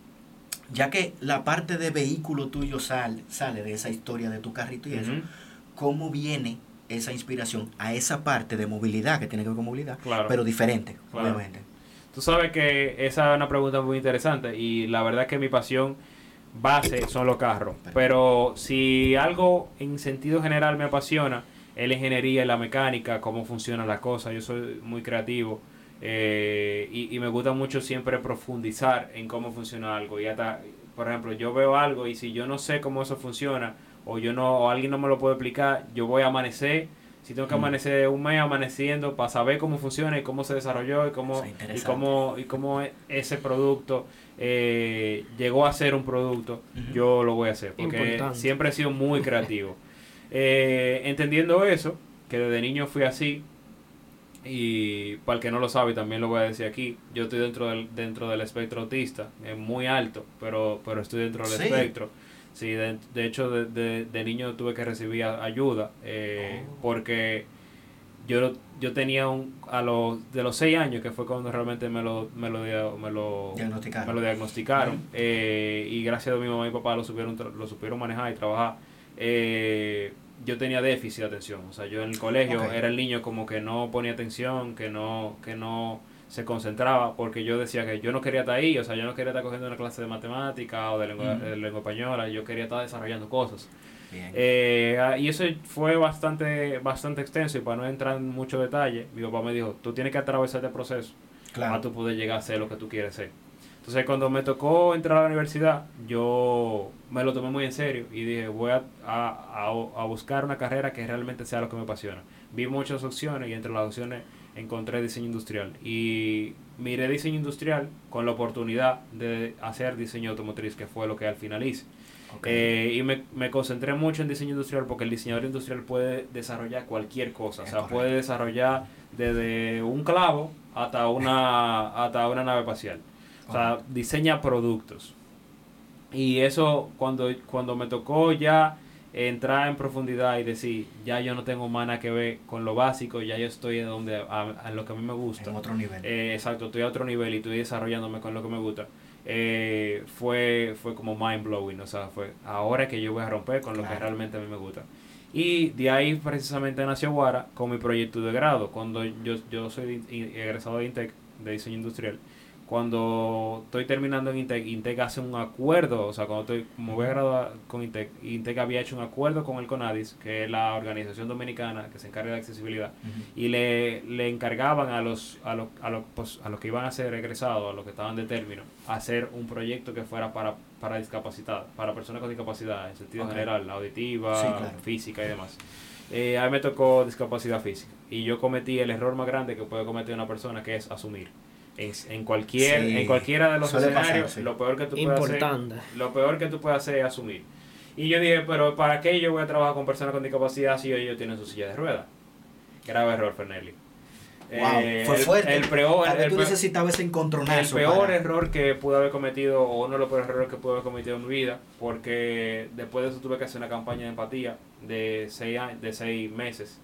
ya que la parte de vehículo tuyo sal- sale de esa historia de tu carrito y eso, cómo viene esa inspiración a esa parte de movilidad que tiene que ver con movilidad, Claro. pero diferente, Claro. obviamente? Tú sabes que esa es una pregunta muy interesante y la verdad que mi pasión base son los carros. Pero si algo en sentido general me apasiona, es la ingeniería y la mecánica, cómo funcionan las cosas. Yo soy muy creativo eh, y, y me gusta mucho siempre profundizar en cómo funciona algo. Y hasta, por ejemplo, yo veo algo y si yo no sé cómo eso funciona o yo no o alguien no me lo puede explicar, yo voy a amanecer. Si tengo que Mm. amanecer un mes amaneciendo para saber cómo funciona y cómo se desarrolló y cómo, y cómo, y cómo e- ese producto eh, llegó a ser un producto, yo lo voy a hacer. Porque Importante. siempre he sido muy creativo. Eh, entendiendo eso, que desde niño fui así, y para el que no lo sabe, también lo voy a decir aquí, yo estoy dentro del, dentro del espectro autista, es muy alto, pero, pero estoy dentro del Sí. espectro. Sí, de, de hecho, de, de- de niño tuve que recibir ayuda, eh, Oh. porque yo, yo tenía un, a los, de los 6 años, que fue cuando realmente me lo, me lo, me lo, Diagnosticaron. me lo diagnosticaron, eh, y gracias a mi mamá y papá lo supieron, lo supieron manejar y trabajar. eh, yo tenía déficit de atención, o sea, yo en el colegio era el niño como que no ponía atención, que no, que no se concentraba, porque yo decía que yo no quería estar ahí, o sea, yo no quería estar cogiendo una clase de matemática o de lengua, de lengua española, yo quería estar desarrollando cosas. Eh, y eso fue bastante, bastante extenso y para no entrar en mucho detalle, mi papá me dijo, tú tienes que atravesar este proceso claro. para tú poder llegar a ser lo que tú quieres ser. Entonces cuando me tocó entrar a la universidad, yo me lo tomé muy en serio y dije, voy a, a, a- a buscar una carrera que realmente sea lo que me apasiona. Vi muchas opciones y entre las opciones encontré diseño industrial. Y miré diseño industrial con la oportunidad de hacer diseño automotriz, que fue lo que al final hice. Eh, y me, me concentré mucho en diseño industrial porque el diseñador industrial puede desarrollar cualquier cosa. O sea, correcto. puede desarrollar desde un clavo hasta una, hasta una nave espacial. O sea, diseña productos. Y eso cuando, cuando me tocó ya entrar en profundidad y decir, ya yo no tengo nada que ver con lo básico, ya yo estoy en donde a, a lo que a mí me gusta. en otro nivel. Eh, exacto, estoy a otro nivel y estoy desarrollándome con lo que me gusta. Eh, fue, fue como mind blowing, o sea, fue ahora que yo voy a romper con lo que realmente a mí me gusta. Y de ahí precisamente nació Guara con mi proyecto de grado, cuando yo, yo soy egresado de INTEC, de diseño industrial. Cuando estoy terminando en INTEC, INTEC hace un acuerdo, o sea, cuando estoy, me voy a graduar con INTEC, INTEC había hecho un acuerdo con el CONADIS, que es la organización dominicana que se encarga de accesibilidad, y le, le encargaban a los, a, los, a, los, pues, a los que iban a ser egresados, a los que estaban de término, hacer un proyecto que fuera para, para discapacidad, para personas con discapacidad, en sentido Ok. general, auditiva, Sí, claro. física y demás. Eh, a mí me tocó discapacidad física y yo cometí el error más grande que puede cometer una persona que es asumir. En, en cualquier Sí, en cualquiera de los pasar, escenarios, sí. lo peor que tú puedes hacer lo peor que tú puedes hacer es asumir. Y yo dije, pero ¿para qué yo voy a trabajar con personas con discapacidad si ellos tienen su silla de ruedas? Grave error, Fernelli. Wow, Eh, fue el- fuerte. El, peor, vez el tú peor- necesitabas ese el peor para- error que pude haber cometido, o uno de los peores errores que pude haber cometido en mi vida, porque después de eso tuve que hacer una campaña de empatía de seis, años, de seis meses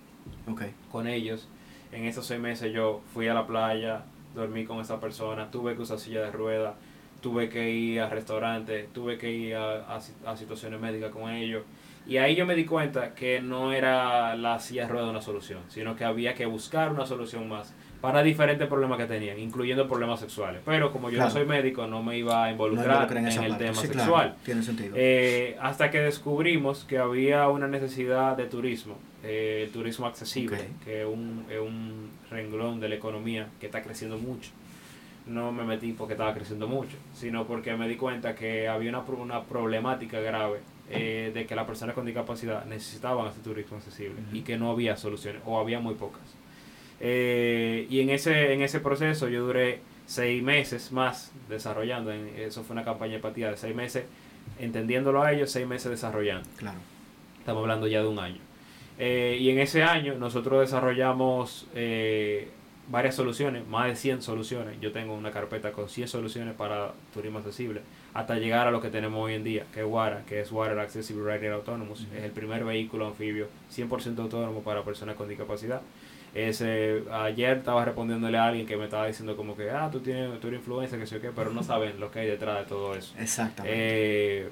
con ellos. En esos seis meses yo fui a la playa, dormí con esa persona, tuve que usar silla de ruedas, tuve que ir a restaurantes, tuve que ir a, a si- a situaciones médicas con ellos. Y ahí yo me di cuenta que no era la silla de ruedas una solución, sino que había que buscar una solución más para diferentes problemas que tenían, incluyendo problemas sexuales. Pero como yo Claro. no soy médico, no me iba a involucrar en, el parte. tema Sí, claro, sexual. tiene sentido. Eh, hasta que descubrimos que había una necesidad de turismo, eh, el turismo accesible, que es un, es un renglón de la economía que está creciendo mucho. No me metí porque estaba creciendo mucho, sino porque me di cuenta que había una, una problemática grave eh, de que las personas con discapacidad necesitaban ese turismo accesible y que no había soluciones o había muy pocas. Eh, y en ese, en ese proceso yo duré seis meses más desarrollando, en- eso fue una campaña de empatía de seis meses, entendiéndolo a ellos, seis meses desarrollando. Claro. Estamos hablando ya de un año. Eh, y en ese año nosotros desarrollamos eh, varias soluciones, más de 100 soluciones. Yo tengo una carpeta con 100 soluciones para turismo accesible, hasta llegar a lo que tenemos hoy en día, que es WARA, que es Water Accessible Rider Autonomous. Es el primer vehículo anfibio 100% autónomo para personas con discapacidad. Ese, ayer estaba respondiéndole a alguien que me estaba diciendo como que, ah, tú tienes, tú eres influencer, que sé yo qué, pero no saben lo que hay detrás de todo eso. Exactamente. Eh,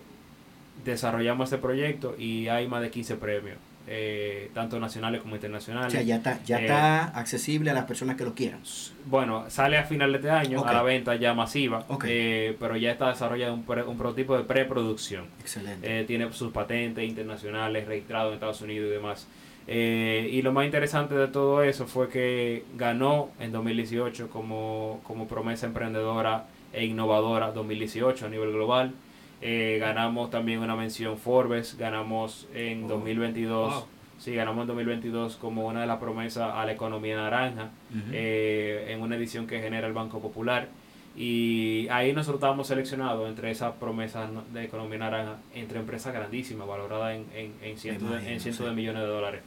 desarrollamos este proyecto y hay más de 15 premios, eh, tanto nacionales como o internacionales. sea, ya está, ya Eh, está accesible a las personas que lo quieran. Bueno, sale a final de este año a la venta ya masiva, eh, pero ya está desarrollado un, pre- un prototipo de preproducción. Excelente. Eh, tiene sus patentes internacionales registrados en Estados Unidos y demás. Eh, y lo más interesante de todo eso fue que ganó en 2018 como, como promesa emprendedora e innovadora 2018 a nivel global. Eh, ganamos también una mención Forbes, ganamos en Oh. 2022, Wow. sí, ganamos en 2022 como una de las promesas a la economía naranja eh, en una edición que genera el Banco Popular. Y ahí nosotros estábamos seleccionados entre esas promesas de economía naranja, entre empresas grandísimas, valoradas en, en, en cientos, de, en cientos sí. de millones de dólares.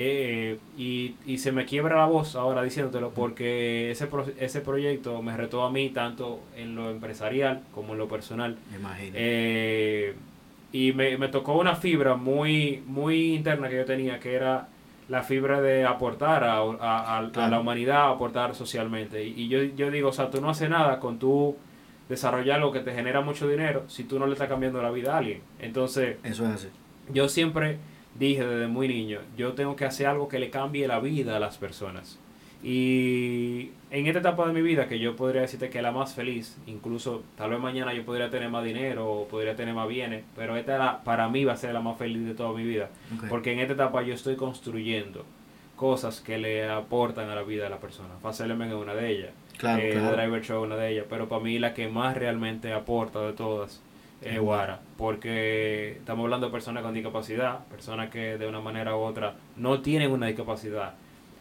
Eh, y, y se me quiebra la voz ahora diciéndotelo porque ese, pro- ese proyecto me retó a mí tanto en lo empresarial como en lo personal. Me imagino. Eh, y me, me tocó una fibra muy, muy interna que yo tenía, que era la fibra de aportar a, a- a- la humanidad, aportar socialmente. Y, y yo, yo digo, o sea, tú no haces nada con tú desarrollar lo que te genera mucho dinero si tú no le estás cambiando la vida a alguien. Entonces, Eso es así. yo siempre dije desde muy niño, yo tengo que hacer algo que le cambie la vida a las personas. Y en esta etapa de mi vida, que yo podría decirte que es la más feliz, incluso tal vez mañana yo podría tener más dinero o podría tener más bienes, pero esta era- para mí va a ser la más feliz de toda mi vida. Porque en esta etapa yo estoy construyendo cosas que le aportan a la vida de la persona. Fast Element es una de ellas. Claro, Eh, claro. Driver Show es una de ellas. Pero para mí la que más realmente aporta de todas Guara. Porque estamos hablando de personas con discapacidad, personas que de una manera u otra no tienen una discapacidad.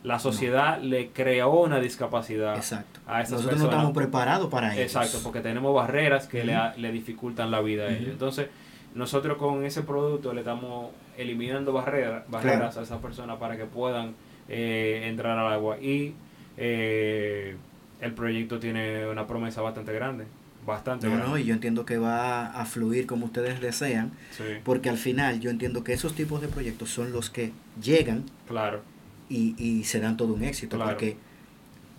La sociedad le creó una discapacidad Exacto. a esas Nosotros no personas. estamos preparados para ello. Exacto, porque tenemos barreras que le, dificultan la vida a ellos. Entonces, nosotros con ese producto le estamos eliminando barreras, barreras a esas personas para que puedan eh, entrar al agua. Y eh, el proyecto tiene una promesa bastante grande, bastante No, grande. no, y yo entiendo que va a fluir como ustedes desean, Sí, porque al final yo entiendo que esos tipos de proyectos son los que llegan claro, y, y se dan todo un éxito, Claro. porque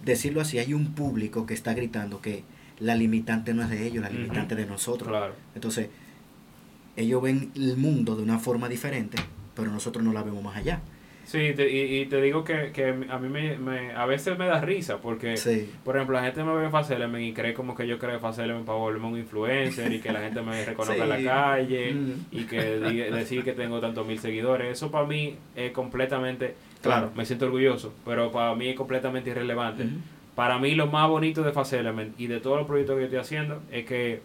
decirlo así, hay un público que está gritando que la limitante no es de ellos, la limitante es de nosotros. claro. Entonces, ellos ven el mundo de una forma diferente, pero nosotros no la vemos más allá. Sí, te- y, y te digo que, que a mí me, me- a veces me da risa porque... Sí, Por ejemplo, la gente me ve en Fast Element y cree como que yo creo Fast Element para volverme un influencer y que la gente me reconozca en la calle Mm. y que diga- decir que tengo tantos mil seguidores. Eso para mí es completamente, claro, Claro. me siento orgulloso, pero para mí es completamente irrelevante. Para mí lo más bonito de Fast Element y de todos los proyectos que yo estoy haciendo es que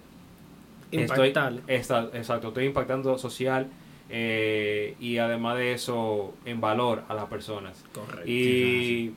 Impactar. Estoy, esta- exacto, estoy impactando social eh, y además de eso en valor a las personas. Correcto. Y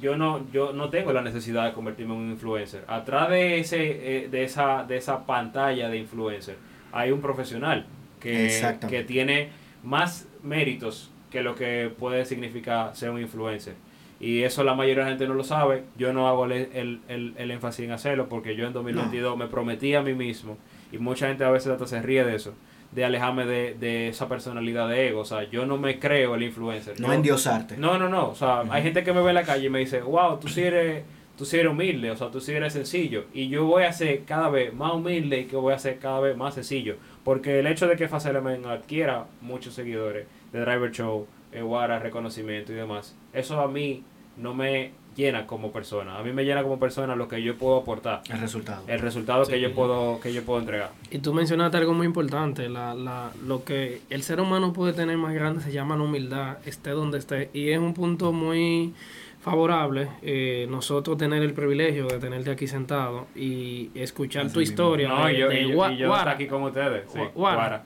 yo no, yo no tengo la necesidad de convertirme en un influencer. Atrás de ese, eh, de esa, de esa pantalla de influencer hay un profesional que, que tiene más méritos que lo que puede significar ser un influencer. Y eso la mayoría de la gente no lo sabe. Yo no hago el, el, el- el énfasis en hacerlo porque yo en 2022 me prometí a mí mismo, y mucha gente a veces hasta se ríe de eso, de alejarme de, de esa personalidad de ego. O sea, yo no me creo el influencer. No Yo- endiosarte. no, no, no. O sea, hay gente que me ve en la calle y me dice, wow, tú sí eres, tú sí eres humilde, o sea, tú sí eres sencillo. Y yo voy a ser cada vez más humilde y que voy a ser cada vez más sencillo. Porque el hecho de que Fast Element adquiera muchos seguidores de Driver Show, Eguara, reconocimiento y demás, eso a mí no me llena como persona. A mí me llena como persona lo que yo puedo aportar, El resultado. el resultado que yo puedo que yo puedo entregar. Y tú mencionaste algo muy importante, la, la, lo que el ser humano puede tener más grande se llama la humildad, esté donde esté, y es un punto muy favorable eh, nosotros tener el privilegio de tenerte aquí sentado y escuchar Así tu mismo. historia. No, de- y yo, de y yo, Gua- y yo Guara. estar aquí con ustedes. Sí, Gua- Guara. Guara.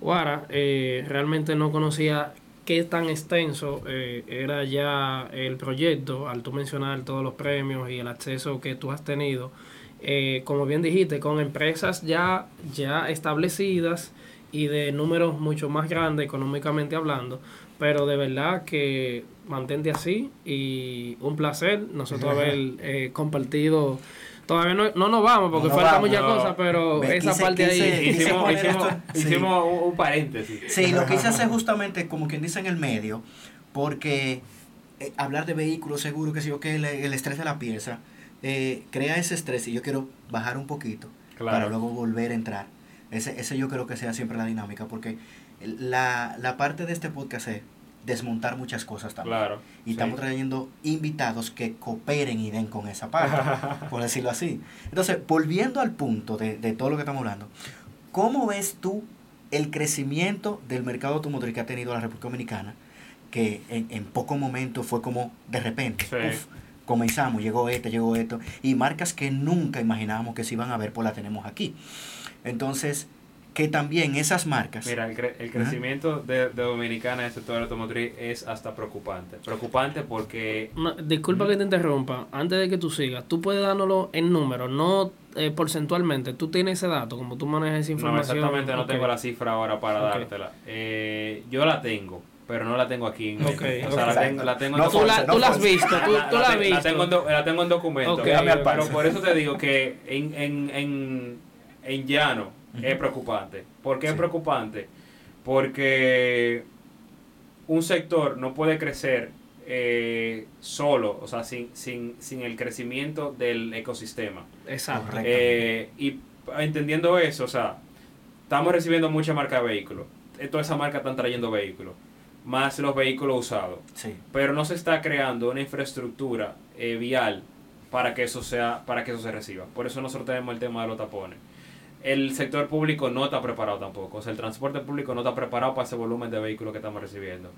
Guara, eh, realmente no conocía qué tan extenso eh, era ya el proyecto, al tú mencionar todos los premios y el acceso que tú has tenido, eh, como bien dijiste, con empresas ya, ya establecidas y de números mucho más grandes económicamente hablando, pero de verdad que mantente así y un placer nosotros haber eh, compartido. Todavía no, no nos vamos porque No falta muchas cosas, pero Ve, esa quise- parte quise- ahí. quise Hicimos, hicimos, sí. hicimos un, un paréntesis. Sí, lo quise hacer justamente como quien dice en el medio, porque eh, hablar de vehículos seguro que sí o que el, el estrés de la pieza eh, crea ese estrés y yo quiero bajar un poquito Claro. para luego volver a entrar. Ese, ese yo creo que sea siempre la dinámica, porque la, la parte de este podcast es desmontar muchas cosas también. Claro. Y sí. estamos trayendo invitados que cooperen y den con esa parte, por decirlo así. Entonces, volviendo al punto de, de todo lo que estamos hablando, ¿cómo ves tú el crecimiento del mercado automotriz que ha tenido la República Dominicana? Que en, en poco momento fue como de repente, Sí. uf, comenzamos, llegó este, llegó esto, y marcas que nunca imaginábamos que se iban a ver, pues las tenemos aquí. Entonces, que también esas marcas... Mira, el, cre- el crecimiento de, de Dominicana en el sector automotriz es hasta preocupante. Preocupante porque Ma- Disculpa que te interrumpa, antes de que tú sigas, tú puedes dárnoslo en números, no eh, porcentualmente. Tú tienes ese dato, como tú manejas esa no, información. exactamente no tengo la cifra ahora para dártela. Eh, yo la tengo, pero no la tengo aquí en Ok, o sea, la tengo, la tengo en No Tú la, force, tú la has force. visto, tú, tú la has visto. tengo en do- la tengo en documento. Pero por eso te digo que en, en, en, en llano es preocupante. ¿Por qué es preocupante? Porque un sector no puede crecer eh, solo, o sea, sin, sin, sin el crecimiento del ecosistema. Exacto. Eh, y entendiendo eso, o sea, estamos recibiendo mucha marca de vehículos. Eh, Todas esas marcas están trayendo vehículos, más los vehículos usados. Sí, Pero no se está creando una infraestructura eh, vial para que eso sea, para que eso se reciba. Por eso nosotros tenemos el tema de los tapones. El sector público no está preparado tampoco. O sea, el transporte público no está preparado para ese volumen de vehículos que estamos recibiendo.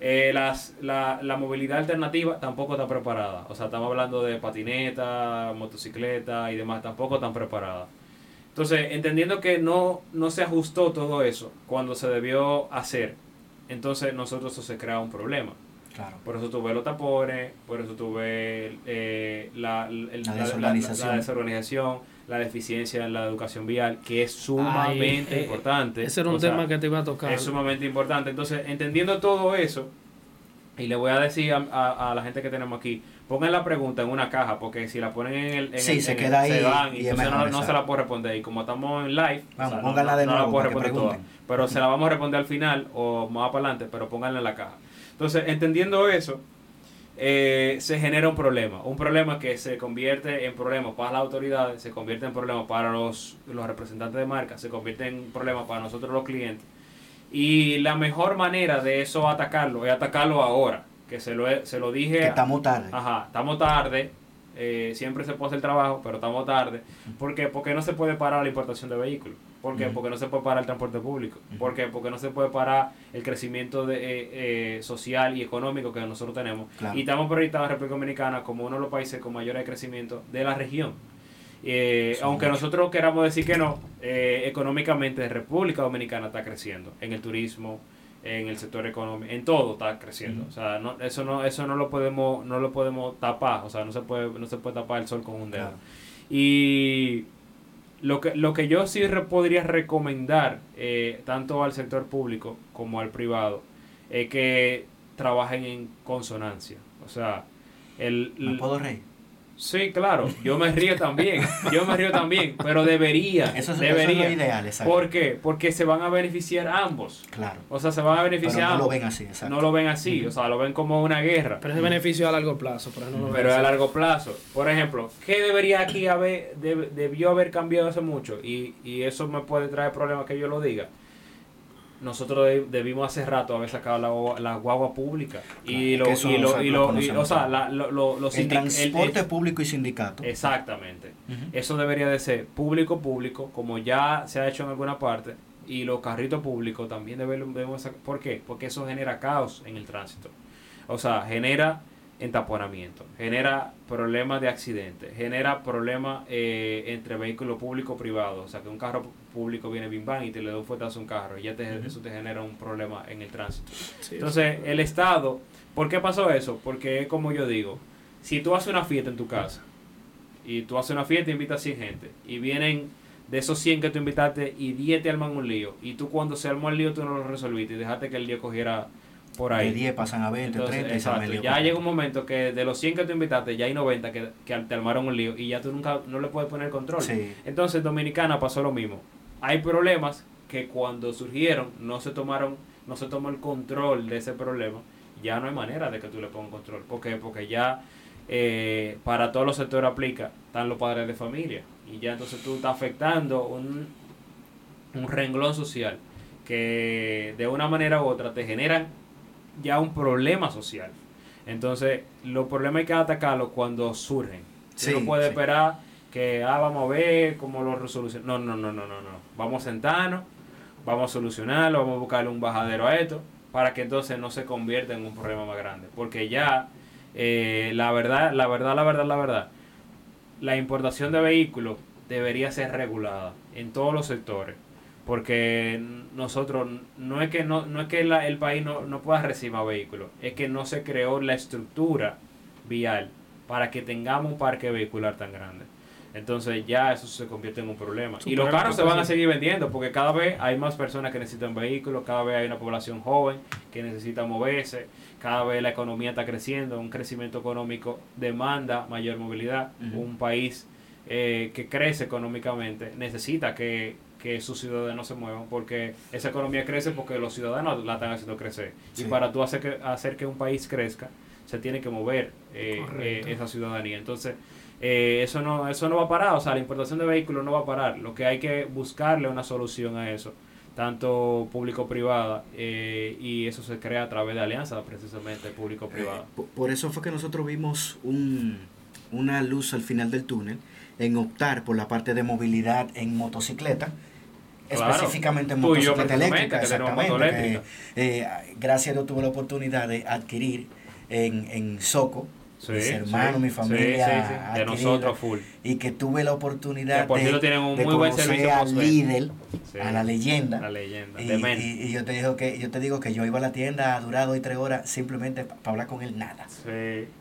Eh, las, la, la movilidad alternativa tampoco está preparada. O sea, estamos hablando de patineta, motocicleta y demás, tampoco están preparadas. Entonces, entendiendo que no, no se ajustó todo eso cuando se debió hacer, entonces nosotros eso se crea un problema. claro. Por eso tuve los tapones, por eso tuve eh, la, el- La la- desorganización. la- la desorganización, la deficiencia en la educación vial, que es sumamente Ay, eh, importante. Ese era un O sea, tema que te iba a tocar. es sumamente importante. Entonces, entendiendo todo eso, y le voy a decir a, a- a la gente que tenemos aquí, pongan la pregunta en una caja, porque si la ponen en el... En Sí, el- se en queda el- ahí van, y y es entonces no, no se la puedo responder. Y como estamos en live, Vamos, no- pónganla no, de no la puedo responder toda. Pero se la vamos a responder al final o más para adelante, pero pónganla en la caja. Entonces, entendiendo eso, eh, se genera un problema. Un problema que se convierte en problema para las autoridades, se convierte en problema para los, los representantes de marca, se convierte en problema para nosotros los clientes. Y la mejor manera de eso atacarlo es atacarlo ahora. Que se lo, se lo dije. Que estamos tarde. Ajá, estamos tarde. eh, siempre se puede hacer el trabajo, pero estamos tarde. ¿Por qué? Porque no se puede parar la importación de vehículos. ¿Por qué? Porque no se puede parar el transporte público. ¿Por qué? Porque no se puede parar el crecimiento de, eh, eh, social y económico que nosotros tenemos. Claro. Y estamos proyectados en República Dominicana como uno de los países con mayores crecimiento de la región. Eh, aunque mucho. nosotros queramos decir que no, económicamente República Dominicana está creciendo en el turismo, en el sector económico, en todo está creciendo. O sea, no, eso no eso no lo podemos no lo podemos tapar, o sea, no se puede no se puede tapar el sol con un dedo. Claro. Y lo que lo que yo sí re- podría recomendar eh, tanto al sector público como al privado es que trabajen en consonancia. O sea, el, ¿Me puedo reír? Sí, claro, yo me río también, yo me río también, pero debería, Eso es, eso es debería. lo ideal, exacto. ¿Por qué? Porque se van a beneficiar ambos. Claro. O sea, se van a Pero beneficiar no lo ven así, exacto. No lo ven así, o sea, lo ven como una guerra. Pero es beneficio a largo plazo, pero no lo Pero a largo plazo. Por ejemplo, ¿qué debería aquí haber, deb- debió haber cambiado hace mucho? Y, y eso me puede traer problemas que yo lo diga. Nosotros de- debimos hace rato haber sacado la, guagua- la guagua pública. Y lo, y lo, y lo o sea, la- lo- lo- los el transporte el- público y sindicato. Exactamente. Eso debería de ser público, público, como ya se ha hecho en alguna parte, y los carritos públicos también deben- debemos sacar. ¿Por qué? Porque eso genera caos en el tránsito. O sea, genera entaponamiento, genera problemas de accidentes, genera problemas eh, entre vehículos público privado. O sea, que un carro público viene bim bam y te le da un fuetazo a un carro, y ya te- eso te genera un problema en el tránsito. Sí, Entonces, el Estado, ¿por qué pasó eso? Porque es como yo digo, si tú haces una fiesta en tu casa y tú haces una fiesta e invitas a 100 gente y vienen de esos 100 que tú invitaste y 10 te arman un lío. Y tú cuando se armó el lío tú no lo resolviste y dejaste que el lío cogiera por ahí. De 10 pasan a 20, Entonces, 30 y se arma el exacto, lío ya completo. llega un momento que de los 100 que tú invitaste ya hay 90 que, que te armaron un lío y ya tú nunca no le puedes poner control. Sí. Entonces, en Dominicana pasó lo mismo. Hay problemas que cuando surgieron no se tomaron, no se tomó el control de ese problema. Ya no hay manera de que tú le pongas control. ¿Por qué? Porque ya eh, para todos los sectores aplica, están los padres de familia. Y ya entonces tú estás afectando un, un renglón social que de una manera u otra te generan ya un problema social. Entonces, los problemas hay que atacarlos cuando surgen. Sí, no puede sí. esperar que, ah, vamos a ver cómo lo resolucionamos. No, no, no, no, no, no. Vamos a sentarnos, vamos a solucionarlo, vamos a buscarle un bajadero a esto, para que entonces no se convierta en un problema más grande. Porque ya, eh, la verdad, la verdad, la verdad, la verdad, la importación de vehículos debería ser regulada en todos los sectores. Porque nosotros, no es que, no, no es que la- el país no, no pueda recibir más vehículos, es que no se creó la estructura vial para que tengamos un parque vehicular tan grande. Entonces ya eso se convierte en un problema. Y los carros se van a seguir vendiendo porque cada vez hay más personas que necesitan vehículos, cada vez hay una población joven que necesita moverse, cada vez la economía está creciendo, un crecimiento económico demanda mayor movilidad. Un país eh, que crece económicamente necesita que, que sus ciudadanos se muevan porque esa economía crece porque los ciudadanos la están haciendo crecer. Sí. Y para tú hacer que, hacer que un país crezca, se tiene que mover eh, eh, esa ciudadanía. Entonces, eh, eso no eso no va a parar, o sea, la importación de vehículos no va a parar. Lo que hay que buscarle una solución a eso, tanto público-privada, eh, y eso se crea a través de alianzas precisamente público-privada. Eh, por- por eso fue que nosotros vimos un, una luz al final del túnel en optar por la parte de movilidad en motocicleta. Claro. Específicamente en motocicleta eléctrica, exactamente. moto que, eh, gracias a Dios tuve la oportunidad de adquirir en, en Soco, Sí, mis hermanos, sí, mi familia, de nosotros full. y que tuve la oportunidad Que por de, un de muy buen conocer servicio a postventa. Lidl, Sí, a la leyenda. La leyenda. Y, yo te digo que yo te digo que yo iba a la tienda a durar dos y tres horas simplemente para hablar con él nada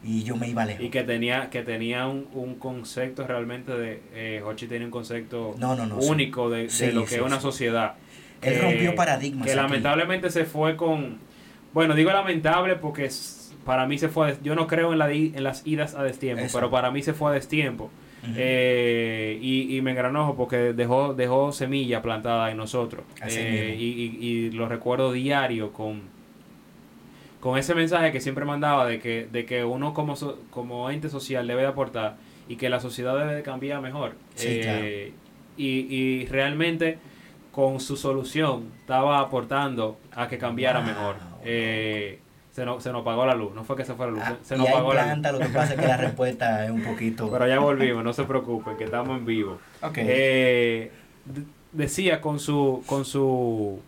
y yo me iba lejos Y que tenía, que tenía un, un concepto realmente de. Eh, Hochi tenía un concepto No, no, no, único de, lo que es una sociedad. Él Que- rompió paradigmas Que aquí. lamentablemente se fue con. Bueno, digo lamentable porque es- para mí se fue. a des- Yo no creo en, la, en las idas a destiempo, Exacto. pero para mí se fue a destiempo. Eh, y, y me engranojo porque dejó, dejó semilla plantada en nosotros. Eh, y, y- y lo recuerdo diario con, con ese mensaje que siempre mandaba de que, de que uno como, so- como ente social debe de aportar y que la sociedad debe de cambiar mejor. Sí, Eh, y, y realmente con su solución estaba aportando a que cambiara Wow. mejor. Se, nos, se nos apagó la luz, no fue que se fue la luz, Ah, se, nos hay apagó la luz. lo que pasa es que la respuesta es un poquito Pero ya volvimos, no se preocupen, que estamos en vivo. Ok. Eh, decía con su, con su,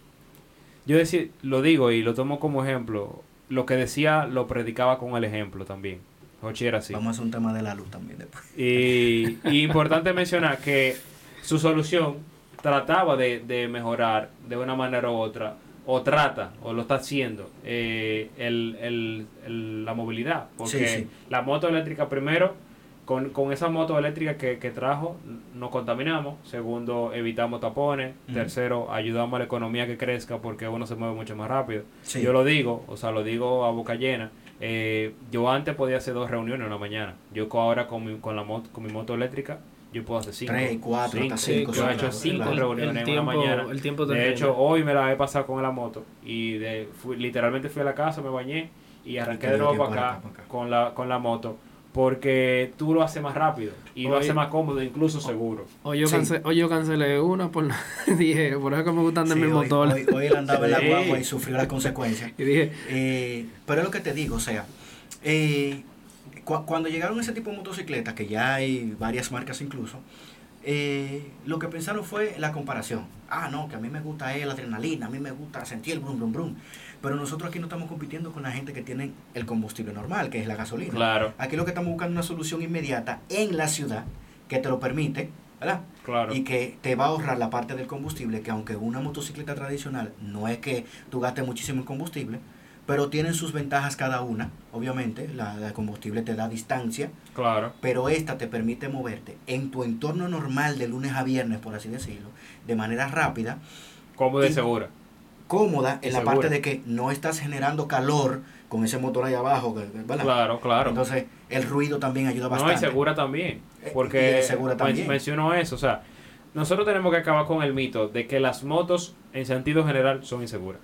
yo decía, lo digo y lo tomo como ejemplo, lo que decía lo predicaba con el ejemplo también. Hochi era así. vamos a hacer un tema de la luz también después Y, y importante mencionar que su solución trataba de, de mejorar de una manera u otra, o trata, o lo está haciendo, eh, el, el- el- la movilidad. Porque Sí, sí. la moto eléctrica, primero, con, con esa moto eléctrica que, que trajo, no contaminamos. Segundo, evitamos tapones. Tercero, ayudamos a la economía que crezca porque uno se mueve mucho más rápido. Sí. Yo lo digo, o sea, lo digo a boca llena. Eh, yo antes podía hacer dos reuniones en la mañana. Yo ahora con mi, con la moto, con mi moto eléctrica, yo puedo hacer cinco. Tres, cuatro, hasta cinco, Yo he hecho claro, cinco claro. reuniones El en tiempo- una mañana. el tiempo de hecho, hoy me la he pasado con la moto y de, fui- literalmente fui a la casa, me bañé y arranqué de nuevo para acá, acá, para acá. con la con la moto porque tú lo haces más rápido y lo Oye. haces más cómodo, incluso seguro. Hoy yo, Sí. cance- hoy yo cancelé una por dije, por eso que me gustan de Sí, mi hoy, motor. hoy- hoy él andaba en la guagua y sufrió las consecuencias Y dije, Eh, pero es lo que te digo, o sea, eh, cu- cuando llegaron ese tipo de motocicletas, que ya hay varias marcas incluso, eh, lo que pensaron fue la comparación. Ah, no, que a mí me gusta eh, la adrenalina, a mí me gusta sentir el brum, brum, brum. Pero nosotros aquí no estamos compitiendo con la gente que tiene el combustible normal, que es la gasolina. Claro, Aquí lo que estamos buscando es una solución inmediata en la ciudad que te lo permite, ¿verdad? claro. Y que te va a ahorrar la parte del combustible, que aunque una motocicleta tradicional no es que tú gastes muchísimo en combustible, pero tienen sus ventajas cada una. Obviamente, la, la de combustible te da distancia, Claro. pero esta te permite moverte en tu entorno normal de lunes a viernes, por así decirlo, de manera rápida, Cómoda y Y- segura. cómoda, en la parte de que no estás generando calor con ese motor ahí abajo, ¿verdad? Claro, claro. Entonces, el ruido también ayuda No, bastante. y segura también. Eh, Porque y segura también. menciono eso. O sea, nosotros tenemos que acabar con el mito de que las motos, en sentido general, son inseguras.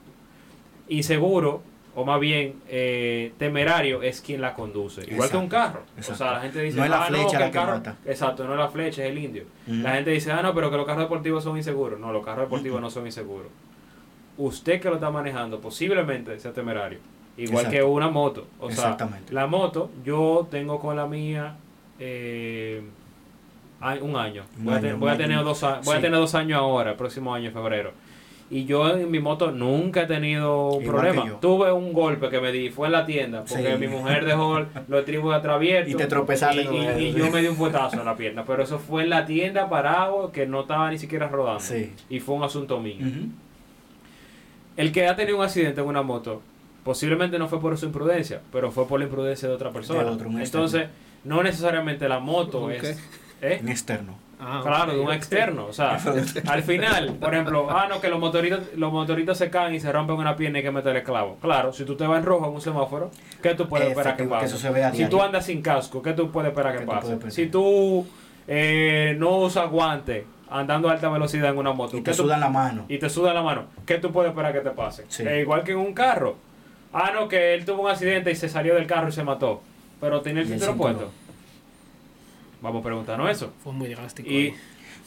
Inseguro, o más bien eh, temerario, es quien la conduce. Igual que un Exacto, carro. O sea, la gente dice, No es la "Ah, flecha que la el que carro-". mata. Exacto, no es la flecha, es el indio. La gente dice, ah, no, pero que los carros deportivos son inseguros. No, los carros deportivos no son inseguros. Usted que lo está manejando posiblemente sea temerario. Igual Exacto. que una moto. O sea, la moto, yo tengo con la mía eh, un año. Un voy, a, año, voy tener dos, voy a tener dos años ahora, el próximo año, en febrero. Y yo en mi moto nunca he tenido un Igual problema. Tuve un golpe que me di, fue en la tienda, porque Sí. mi mujer dejó los atrás abiertos. Y te tropezaste y, con y- y yo me di un fuetazo en la pierna. Pero eso fue en la tienda parado, que no estaba ni siquiera rodando. Sí. Y fue un asunto mío. El que ha tenido un accidente en una moto, posiblemente no fue por su imprudencia, pero fue por la imprudencia de otra persona. De otro, un Entonces, no necesariamente la moto es... ¿eh? En externo. Ah, Claro, de un externo. O sea, al final, por ejemplo, ah, no, que los motoritos, los motoritos se caen y se rompen una pierna y hay que meterle clavo. Claro, si tú te vas en rojo en un semáforo, ¿qué tú puedes esperar que pase? si diario. tú andas sin casco, ¿qué tú puedes esperar que ¿Qué tú pase? Si tú eh, no usas guantes andando a alta velocidad en una moto, Y ¿qué te sudan la mano. y te suda la mano, ¿qué tú puedes esperar que te pase? Sí. Eh, igual que en un carro. Ah, no, que él tuvo un accidente y se salió del carro y se mató. Pero tenía el cinturón. puesto. Vamos a preguntarnos eso. Fue muy drástico. ¿Y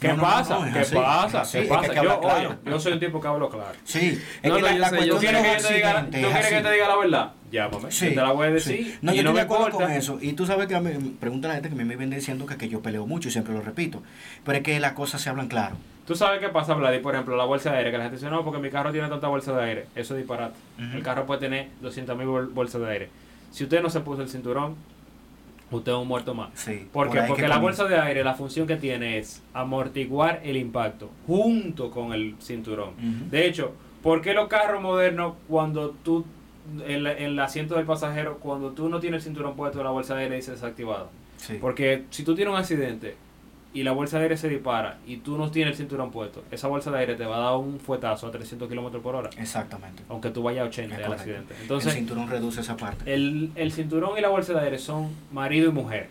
qué No, no, pasa? no, ¿Qué así, pasa? ¿Qué pasa? que yo, hablar claro. oye, yo soy un tipo que hablo claro. Sí, es No, que no, la, yo la sé, ¿Tú cuestión sé. quieres de que diga, tú es quieres que te diga la verdad? Llámame. Sí, yo te la voy a sí. decir. No, y yo no estoy me de acuerdo importa. con eso. Y tú sabes que a mí, pregunta la gente que a mí me viene diciendo que, que yo peleo mucho y siempre lo repito. Pero es que las cosas se hablan claro. Tú sabes qué pasa, Vladi, por ejemplo, la bolsa de aire, que la gente dice, no, porque mi carro tiene tanta bolsa de aire. Eso es disparate. El carro puede tener 200.000 bol- bolsas de aire. Si usted no se puso el cinturón, usted es un muerto más. Sí. ¿Por qué? Porque que la bolsa de aire, la función que tiene es amortiguar el impacto junto con el cinturón. De hecho, ¿por qué los carros modernos, cuando tú, el, el asiento del pasajero, cuando tú no tienes el cinturón puesto, la bolsa de aire dice desactivada? Sí. Porque si tú tienes un accidente y la bolsa de aire se dispara y tú no tienes el cinturón puesto, esa bolsa de aire te va a dar un fuetazo a 300 kilómetros por hora, Exactamente. aunque tú vayas a 80 Es al accidente. el Entonces, cinturón reduce esa parte. el, el cinturón y la bolsa de aire son marido y mujer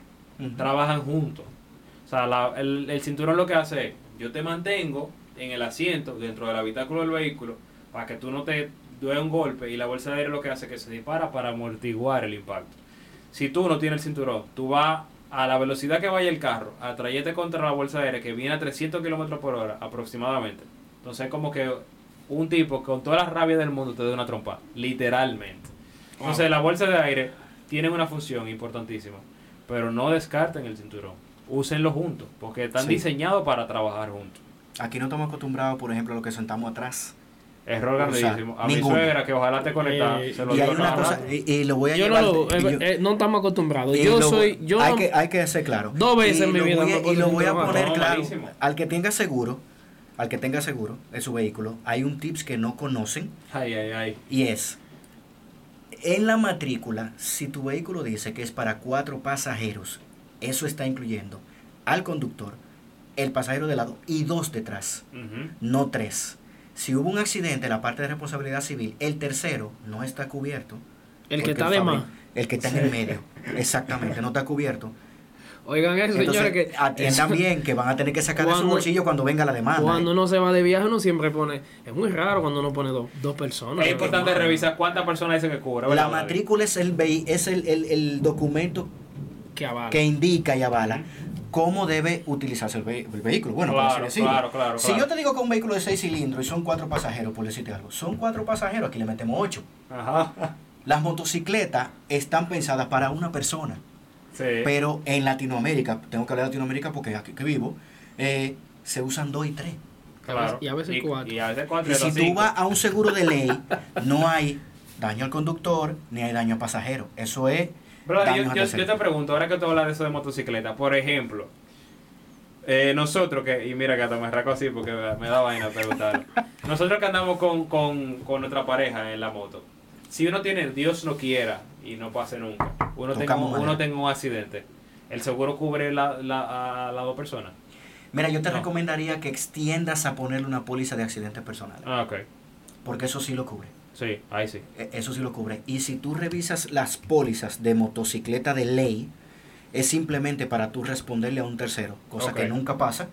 trabajan juntos. O sea, la- el, el cinturón lo que hace es, yo te mantengo en el asiento, dentro del habitáculo del vehículo, para que tú no te dé un golpe y la bolsa de aire lo que hace es que se dispara para amortiguar el impacto. Si tú no tienes el cinturón, tú vas a la velocidad que vaya el carro, a trayete contra la bolsa de aire que viene a 300 kilómetros por hora aproximadamente. Entonces es como que un tipo con toda la rabia del mundo te da una trompa, literalmente. Entonces la bolsa de aire tiene una función importantísima, pero no descarten el cinturón. Úsenlo juntos, porque están Sí. diseñados para trabajar juntos. Aquí no estamos acostumbrados, por ejemplo, a lo que sentamos atrás. Error O sea, grandísimo. a mi suegra, que ojalá te conectada, Eh, se lo Y hay una cosa, y, y lo voy a Yo no, llevar. lo- y eh, yo- eh, no estamos acostumbrados. Yo lo- soy. Yo hay, no- que, hay que ser claro. Dos veces Y en mi vida voy y lo voy a poner No, claro. malísimo. Al que tenga seguro, al que tenga seguro en su vehículo, hay un tips que no conocen Ay, ay, ay. y es en la matrícula, si tu vehículo dice que es para cuatro pasajeros, eso está incluyendo al conductor, el pasajero de lado y dos detrás, no tres. Si hubo un accidente en la parte de responsabilidad civil, el tercero no está cubierto. el que está de más. El que está en el medio. Exactamente, no está cubierto. Oigan eso, Entonces, señores, que. atiendan eso- bien que van a tener que sacar de su bolsillo cuando venga la demanda. Cuando uno se va de viaje, uno siempre pone. Es muy raro cuando uno pone dos, dos personas. Es importante revisar cuántas personas dicen que cubre. La matrícula es el, es el, el- el documento Que avala. que indica y avala cómo debe utilizarse el, ve- el vehículo. Bueno, Claro, decirlo. claro, claro, Si yo te digo que un vehículo de seis cilindros y son cuatro pasajeros, por decirte algo, son cuatro pasajeros, aquí le metemos ocho. Ajá. Las motocicletas están pensadas para una persona, Sí. pero en Latinoamérica, tengo que hablar de Latinoamérica porque aquí que vivo, eh, se usan dos y tres. Claro. Y a veces y, cuatro. Y a veces cuatro. Y y si tú vas a un seguro de ley, no hay daño al conductor ni hay daño al pasajero. Eso es Daños yo, te pregunto, ahora que tú hablas de eso de motocicleta, por ejemplo, eh, nosotros que, y mira que hasta me raco así porque me, da vaina preguntar, nosotros que andamos con, con, con nuestra pareja en la moto, si uno tiene, Dios no quiera, y no pase nunca, uno tenga, uno tenga un accidente, ¿el seguro cubre la, la, a las dos personas? Mira, yo te No. recomendaría que extiendas a ponerle una póliza de accidentes personales, Ah, ok. porque eso sí lo cubre. Sí, ahí sí. E- Eso sí lo cubre. Y si tú revisas las pólizas de motocicleta de ley, es simplemente para tú responderle a un tercero, cosa que nunca pasa.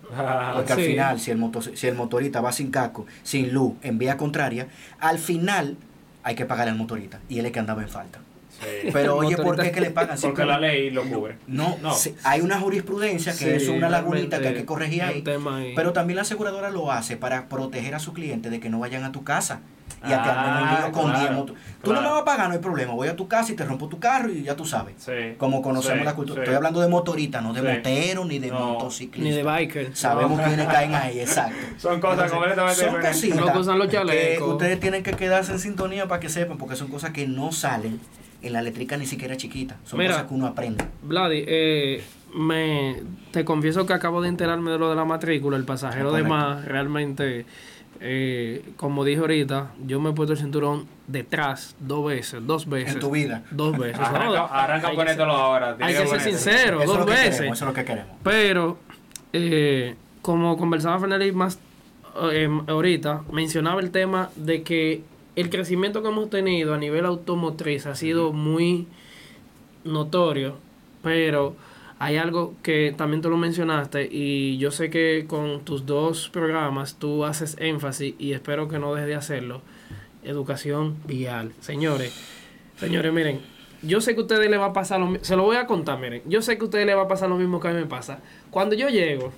Porque al final, si el, moto, si el motorista va sin casco, sin luz, en vía contraria, al final hay que pagar al motorista. Y él es que andaba en falta. Sí. Pero oye, ¿por qué que le pagan? Porque la ley lo cubre. No, No. hay una jurisprudencia que Sí, es una lagunita que hay que corregir ahí. Pero también la aseguradora lo hace para proteger a su cliente de que no vayan a tu casa y a que Ah, un lío con claro, 10 motos. Tú no me vas a pagar, no hay problema. Voy a tu casa y te rompo tu carro y ya tú sabes. Sí. Como conocemos Sí, la cultura. sí. Estoy hablando de motorista, no de Sí. motero ni de No. motociclista. Ni de biker. Sabemos No. quiénes caen ahí, exacto. Son cosas completamente son diferentes. cositas que los que chalecos. ustedes tienen que quedarse en sintonía para que sepan, porque son cosas que no salen en la letrica ni siquiera chiquita. Son Mira. cosas que uno aprende. Vladi, eh, me, te confieso que acabo de enterarme de lo de la matrícula. El pasajero de Correcto. más, realmente, eh, como dije ahorita, yo me he puesto el cinturón detrás dos veces, dos veces. En tu vida. Dos veces. ¿no? Arranca, arranca Hay que ahora. hay que ser ponerlo. sincero. Eso dos veces. queremos, eso es lo que queremos. Pero, eh, como conversaba Fernelli más eh, ahorita, mencionaba el tema de que el crecimiento que hemos tenido a nivel automotriz ha sido muy notorio, pero hay algo que también tú lo mencionaste y yo sé que con tus dos programas tú haces énfasis y espero que no dejes de hacerlo, educación vial. Señores, señores, miren, yo sé que a ustedes les va a pasar lo mismo, se lo voy a contar, miren, yo sé que a ustedes les va a pasar lo mismo que a mí me pasa. Cuando yo llego,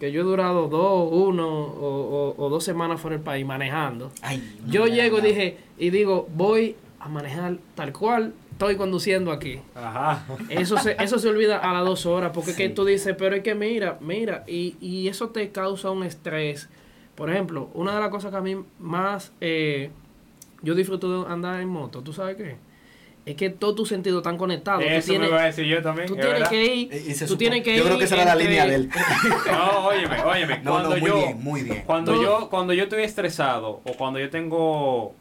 que yo he durado dos, uno o, o- o dos semanas fuera del país manejando, Ay, yo llego y dije, y digo, voy a manejar tal cual estoy conduciendo aquí. Ajá. Eso se, eso se olvida a las dos horas, porque es que tú dices, pero es que mira, mira, y, y eso te causa un estrés. Por ejemplo, una de las cosas que a mí más eh, yo disfruto de andar en moto, ¿tú sabes qué? Es que todos tus sentidos están conectados. Tú Eso me tienes, iba a decir yo también. tú es tienes verdad. que ir, Y- y se tú supo- tienes que yo ir creo que esa era la línea de él. No, óyeme, óyeme. No, cuando no, muy yo, bien, muy bien. Cuando No. yo, cuando yo estoy estresado o cuando yo tengo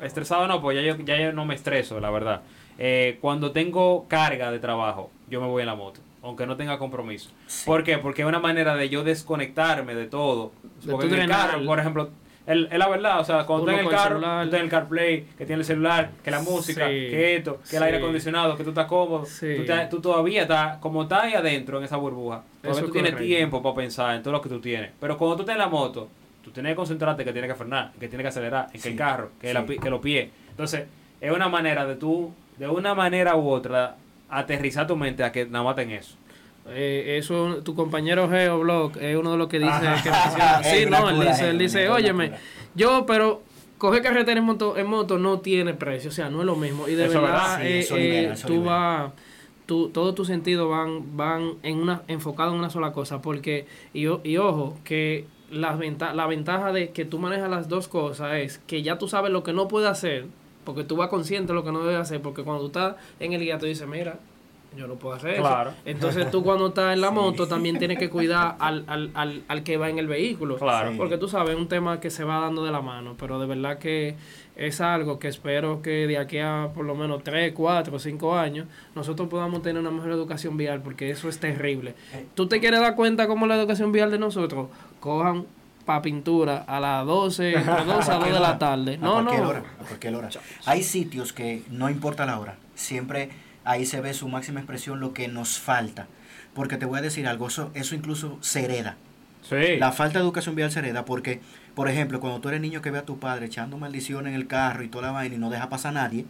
estresado no, pues ya yo, ya yo no me estreso, la verdad. Eh, cuando tengo carga de trabajo, yo me voy en la moto, aunque no tenga compromiso. ¿Por qué? Porque es una manera de yo desconectarme de todo. De Porque en el carro, por ejemplo, es la verdad, o sea, cuando estás en el carro, tú estás en el CarPlay, que tiene el celular, que la música, Sí, que esto, que el sí. aire acondicionado, que tú estás cómodo, Sí. tú, estás- tú todavía estás, como estás ahí adentro en esa burbuja, todavía tú tienes tiempo para pensar en todo lo que tú tienes. Pero cuando tú estás en la moto, tú tienes que concentrarte que tienes que frenar, que tienes que acelerar, en que Sí, el carro, que, sí. la que los pies. Entonces, es una manera de tú, de una manera u otra, aterrizar tu mente a que nada más en eso. Eh, eso, tu compañero Geo Blog es uno de los que dice que menciona. Sí, no, él dice, él dice, óyeme, yo, pero coger carretera en moto, en moto no tiene precio, o sea, no es lo mismo. Y de Eso verdad, verdad, sí, eh, eso eh, libera, eso tú vas, tú, todos tus sentidos van, van en una, enfocados en una sola cosa, porque, y, o- y ojo, que la, venta, la ventaja de que tú manejas las dos cosas es que ya tú sabes lo que no puedes hacer, porque tú vas consciente de lo que no debes hacer, porque cuando tú estás en el guía tú dices, mira, yo no puedo hacer Claro. eso. Entonces tú cuando estás en la moto también tienes que cuidar al, al, al, al que va en el vehículo. Claro. Sí. Porque tú sabes, es un tema que se va dando de la mano, pero de verdad que es algo que espero que de aquí a por lo menos 3, 4, 5 años nosotros podamos tener una mejor educación vial, porque eso es terrible. Eh, ¿Tú te quieres dar cuenta cómo la educación vial de nosotros? Cojan para pintura a las 12, entre 12 a 2 de la tarde. A No, cualquier no. hora, a cualquier hora. Hay sitios que no importa la hora, siempre ahí se ve su máxima expresión lo que nos falta. Porque te voy a decir algo, eso, eso incluso se hereda. Sí. La falta de educación vial se hereda porque, por ejemplo, cuando tú eres niño que ve a tu padre echando maldición en el carro y toda la vaina y no deja pasar a nadie,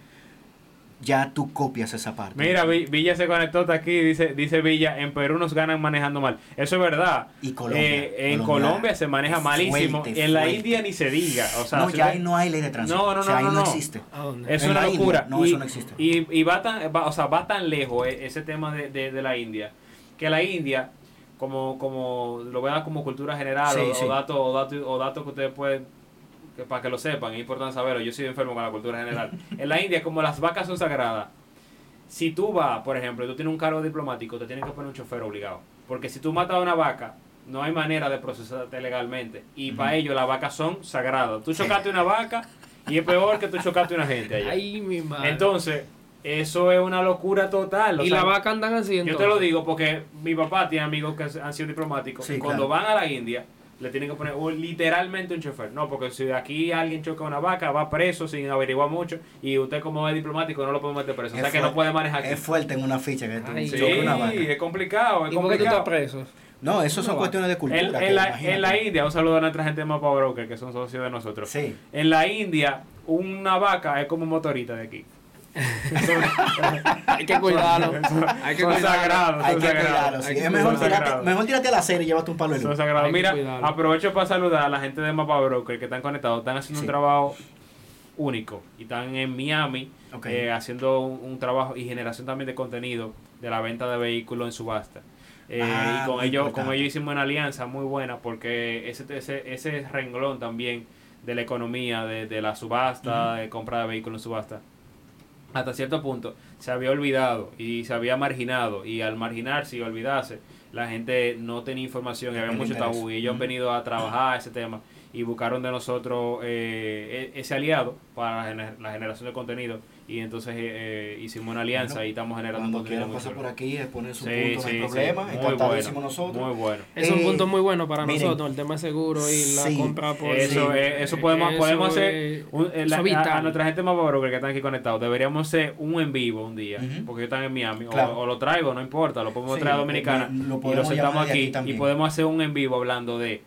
ya tú copias esa parte. Mira, Vi- Villa se conectó hasta aquí, dice, dice Villa, en Perú nos ganan manejando mal. Eso es verdad. Y Colombia, Eh, en Colombia Colombia se maneja malísimo. fuerte, en la. India ni se diga. O sea, no, si ya ahí no hay ley de tránsito. No, no, o sea, no, ahí no, no, no. existe. Es En una India, locura. no, y, eso no existe. Y, y va tan, va- o sea, va tan lejos eh, ese tema de, de, de la India, que la India, como, como lo vean como cultura general Sí, o, sí. o datos o datos o datos que ustedes pueden, que para que lo sepan, es importante saberlo, yo soy enfermo con la cultura general. en la India, como las vacas son sagradas, si tú vas, por ejemplo, y tú tienes un cargo diplomático, te tienen que poner un chofer obligado. Porque si tú matas a una vaca, no hay manera de procesarte legalmente. Y para ello las vacas son sagradas. Tú chocaste una vaca Y es peor que tú chocaste a una gente allá. Ay, mi madre. Entonces, eso es una locura total. o y sea, la vaca andan así Yo te entonces? lo digo porque mi papá tiene amigos que han sido diplomáticos. Sí, y cuando claro. van a la India, le tienen que poner literalmente un chofer. No, porque si aquí alguien choca una vaca, va preso sin averiguar mucho. Y usted, como es diplomático, no lo puede meter preso. O sea Es que no puede manejar aquí. Es fuerte en una ficha que tú Sí, choques una vaca. es complicado. Es ¿Y por qué tú estás complicado. preso? No, eso son cuestiones de cultura. En, la, en la India, un saludo a nuestra gente de Mapa Broker, que son socios de nosotros. Sí. En la India, una vaca es como un motorista de aquí. Hay que cuidarlo. Hay que cuidarlo. sagrados. Hay que cuidarlo. sí. Es mejor tirarte, mejor a la serie y llévate un palo de luz. que Mira, cuidarlo. aprovecho para saludar a la gente de Mapa Broker que están conectados. Están haciendo Sí. un trabajo único. Y están en Miami eh, haciendo un, un trabajo y generación también de contenido de la venta de vehículos en subasta. Eh, Ah, y con ellos, con ellos hicimos una alianza muy buena porque ese, ese, ese renglón también de la economía, de, de la subasta, de compra de vehículos en subasta, hasta cierto punto se había olvidado y se había marginado y al marginarse y olvidarse la gente no tenía información y había mucho tabú y ellos han venido a trabajar ese tema y buscaron de nosotros eh, e- ese aliado para la gener- la generación de contenido y entonces eh, eh, hicimos una alianza Bueno, y estamos generando Cuando quieran muy pasar por aquí, exponer su Sí, punto, no sí, problema. Muy Encantadísimo bueno, nosotros. Muy bueno. Es un Eh, punto muy bueno para miren, nosotros, el tema de seguro y la sí, compra por... Eso, eso podemos, Eso podemos hacer un- eh, la- a, nuestra gente más broker que están aquí conectados. Deberíamos hacer un en vivo un día, porque ellos están en Miami. o- Claro. O, lo traigo, no importa, lo podemos Sí, traer a Dominicana lo- lo y lo podemos sentamos aquí aquí, y podemos hacer un en vivo hablando de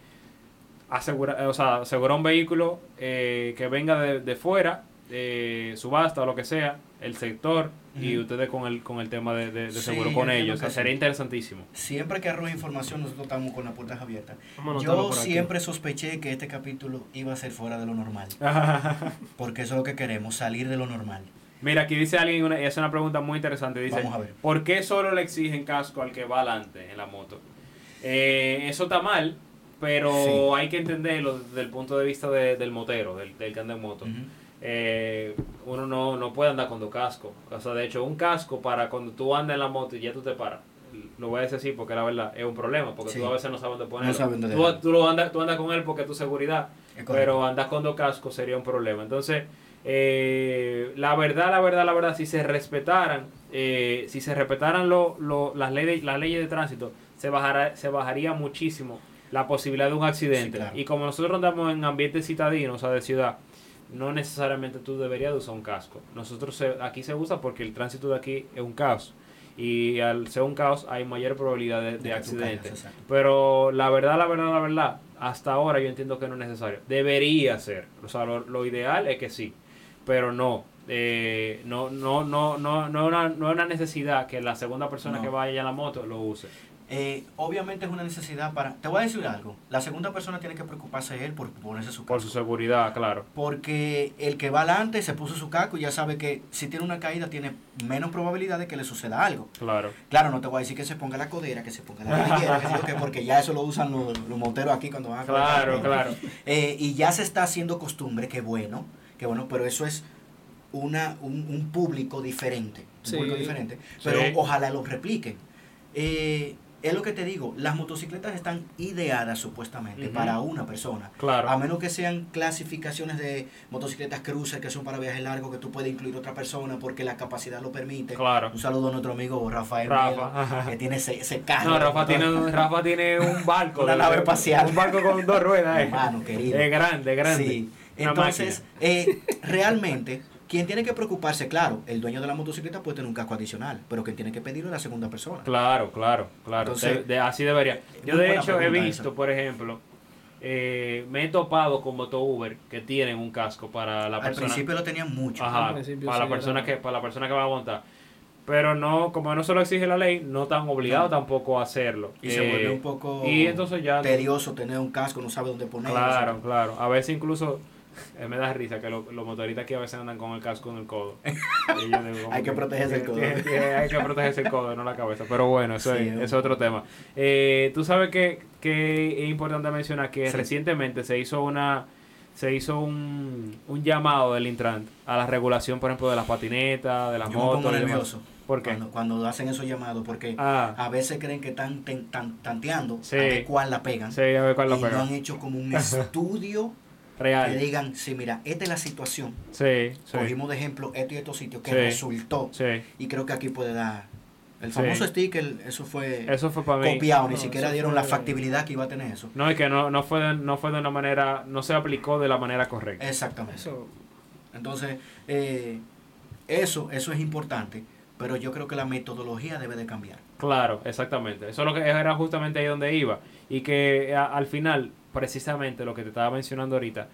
asegurar, o sea, asegurar un vehículo eh, que venga de, de fuera, eh, subasta o lo que sea, el sector y ustedes con el con el tema de, de- seguro con ellos. O sea, sería interesantísimo. Siempre que arroja información, nosotros estamos con las puertas abiertas. Yo aquí. siempre sospeché que este capítulo iba a ser fuera de lo normal. Porque eso es lo que queremos, salir de lo normal. Mira, aquí dice alguien, una, y hace una pregunta muy interesante. Dice, Vamos a ver. ¿por qué solo le exigen casco al que va adelante en la moto? Eh, eso está mal, pero Sí. hay que entenderlo desde el punto de vista de- del motero, del, del que anda en moto. Eh, uno no, no puede andar con dos cascos. O sea, de hecho, un casco para cuando tú andas en la moto y ya tú te paras. Lo voy a decir así porque la verdad es un problema, porque Sí. tú a veces no sabes dónde ponerlo. No sabes dónde tú, tú lo andas, tú andas con él porque es tu seguridad, pero andar con dos cascos sería un problema. Entonces, eh, la verdad, la verdad, la verdad, si se respetaran, eh, si se respetaran lo, lo- las, leyes, las leyes de tránsito, se, bajara, se bajaría muchísimo la posibilidad de un accidente. Sí, claro. Y como nosotros andamos en ambientes citadinos, o sea, de ciudad, no necesariamente tú deberías de usar un casco. Nosotros se- aquí se usa porque el tránsito de aquí es un caos. Y al ser un caos hay mayor probabilidad de, accidentes. caigas. Pero la verdad, la verdad, la verdad, hasta ahora yo entiendo que no es necesario. Debería ser. O sea, lo, lo ideal es que sí. Pero no. Eh, no, no, no, no, no, es una, no es una necesidad que la segunda persona No. que vaya en la moto lo use. Eh, obviamente es una necesidad para... Te voy a decir algo. La segunda persona tiene que preocuparse él por ponerse su Por casco. su seguridad, claro. Porque el que va adelante se puso su casco y ya sabe que si tiene una caída tiene menos probabilidad de que le suceda algo. Claro. Claro, no te voy a decir que se ponga la codera, que se ponga la rodillera, que sí qué, porque ya eso lo usan los, los monteros aquí cuando van a Claro, claro. Eh, y ya se está haciendo costumbre, que bueno, que bueno, pero eso es una, un, un público diferente, un Sí. público diferente, pero Sí. ojalá lo repliquen. Eh, es lo que te digo, las motocicletas están ideadas supuestamente para una persona. Claro. A menos que sean clasificaciones de motocicletas cruiser que son para viajes largos, que tú puedes incluir otra persona porque la capacidad lo permite. Claro. Un saludo a nuestro amigo Rafael Rafa. Melo, que tiene ese, ese carro. No, Rafa tiene, un- Rafa tiene un barco. Una nave espacial. Un barco con dos ruedas. eh. Hermano, querido. Es grande, grande. Sí. Entonces, eh, realmente, quien tiene que preocuparse, claro, el dueño de la motocicleta puede tener un casco adicional, pero quien tiene que pedirlo es la segunda persona. Claro, claro, claro. Entonces, De- de- así debería. Yo de hecho he visto, esa. por ejemplo, eh, me he topado con moto Uber que tienen un casco para la Al persona. principio lo tenían mucho. Ajá, Al para la persona era- que para la persona que va a montar. Pero no, como no se lo exige la ley, no están obligados No. tampoco a hacerlo. Y se Eh, vuelve un poco y entonces ya tedioso tener un casco, no sabe dónde ponerlo. Claro, claro. A veces incluso eh, me da risa que lo- los motoristas aquí a veces andan con el casco en el codo. Digo, Hay que protegerse el codo. tiene- tiene- Hay que protegerse el codo, no la cabeza. Pero bueno, eso Sí, es, es otro tema. Eh, Tú sabes que, que es importante mencionar que Sí. recientemente se hizo una se hizo un, un llamado del Intran a la regulación, por ejemplo, de las patinetas, de las Yo me motos. pongo y demás. nervioso ¿Por qué? Cuando, cuando hacen esos llamados, porque Ah, a veces creen que están tan- tanteando Sí. a ver cuál la pegan. sí, a ver cuál lo y no pega. han hecho como un estudio Real. Que digan, sí, mira, esta es la situación. Sí, sí. Cogimos de ejemplo esto y estos sitios que Sí. resultó. Sí. Y creo que aquí puede dar. El Sí. famoso sticker, eso fue Eso fue para mí. copiado, ni No, siquiera dieron la factibilidad que iba a tener eso. No, es que no, no, fue de, no fue de una manera, no se aplicó de la manera correcta. Exactamente. Eso, Entonces, eh, eso, eso es importante, pero yo creo que la metodología debe de cambiar. Claro, exactamente. Eso es lo que era justamente ahí donde iba. Y que a- al final, precisamente lo que te estaba mencionando ahorita,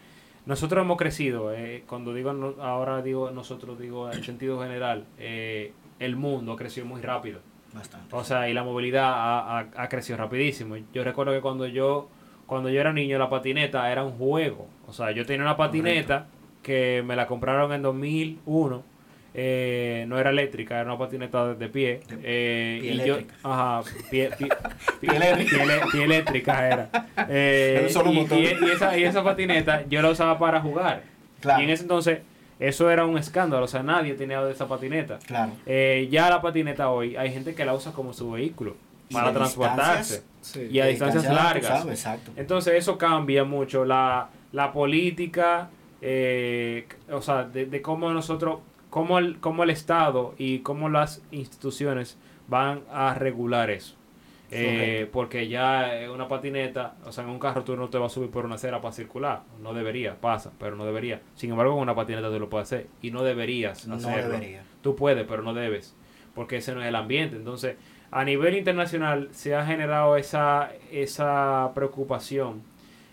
nosotros hemos crecido, eh, cuando digo no- ahora digo nosotros, digo en sentido general, eh, el mundo creció muy rápido. Bastante. O sea, y la movilidad ha, ha- ha crecido rapidísimo. Yo recuerdo que cuando yo, cuando yo era niño, la patineta era un juego. O sea, yo tenía una patineta que me la compraron en 2001. Eh, no era eléctrica, era una patineta de, pie. De- eh, pie y yo, ajá, pie, pie- Pie eléctrica. pie ele- pie eléctrica era. Eh, solo y, motor. y- y esa, y esa patineta yo la usaba para jugar. Claro. Y en ese entonces, eso era un escándalo. O sea, nadie tenía esa patineta. Claro. Eh, ya la patineta hoy, hay gente que la usa como su vehículo para transportarse. sí. Y a distancias largas. sabes, exacto. Entonces eso cambia mucho la, la política, eh, o sea, de, de cómo nosotros, cómo el, cómo el Estado y cómo las instituciones van a regular eso. Eh, porque ya una patineta, o sea, en un carro tú no te vas a subir por una acera para circular. No debería, pasa, pero no debería. Sin embargo, con una patineta tú lo puedes hacer y no deberías No hacerlo. debería. Tú puedes, pero no debes, porque ese no es el ambiente. Entonces, a nivel internacional se ha generado esa, esa preocupación,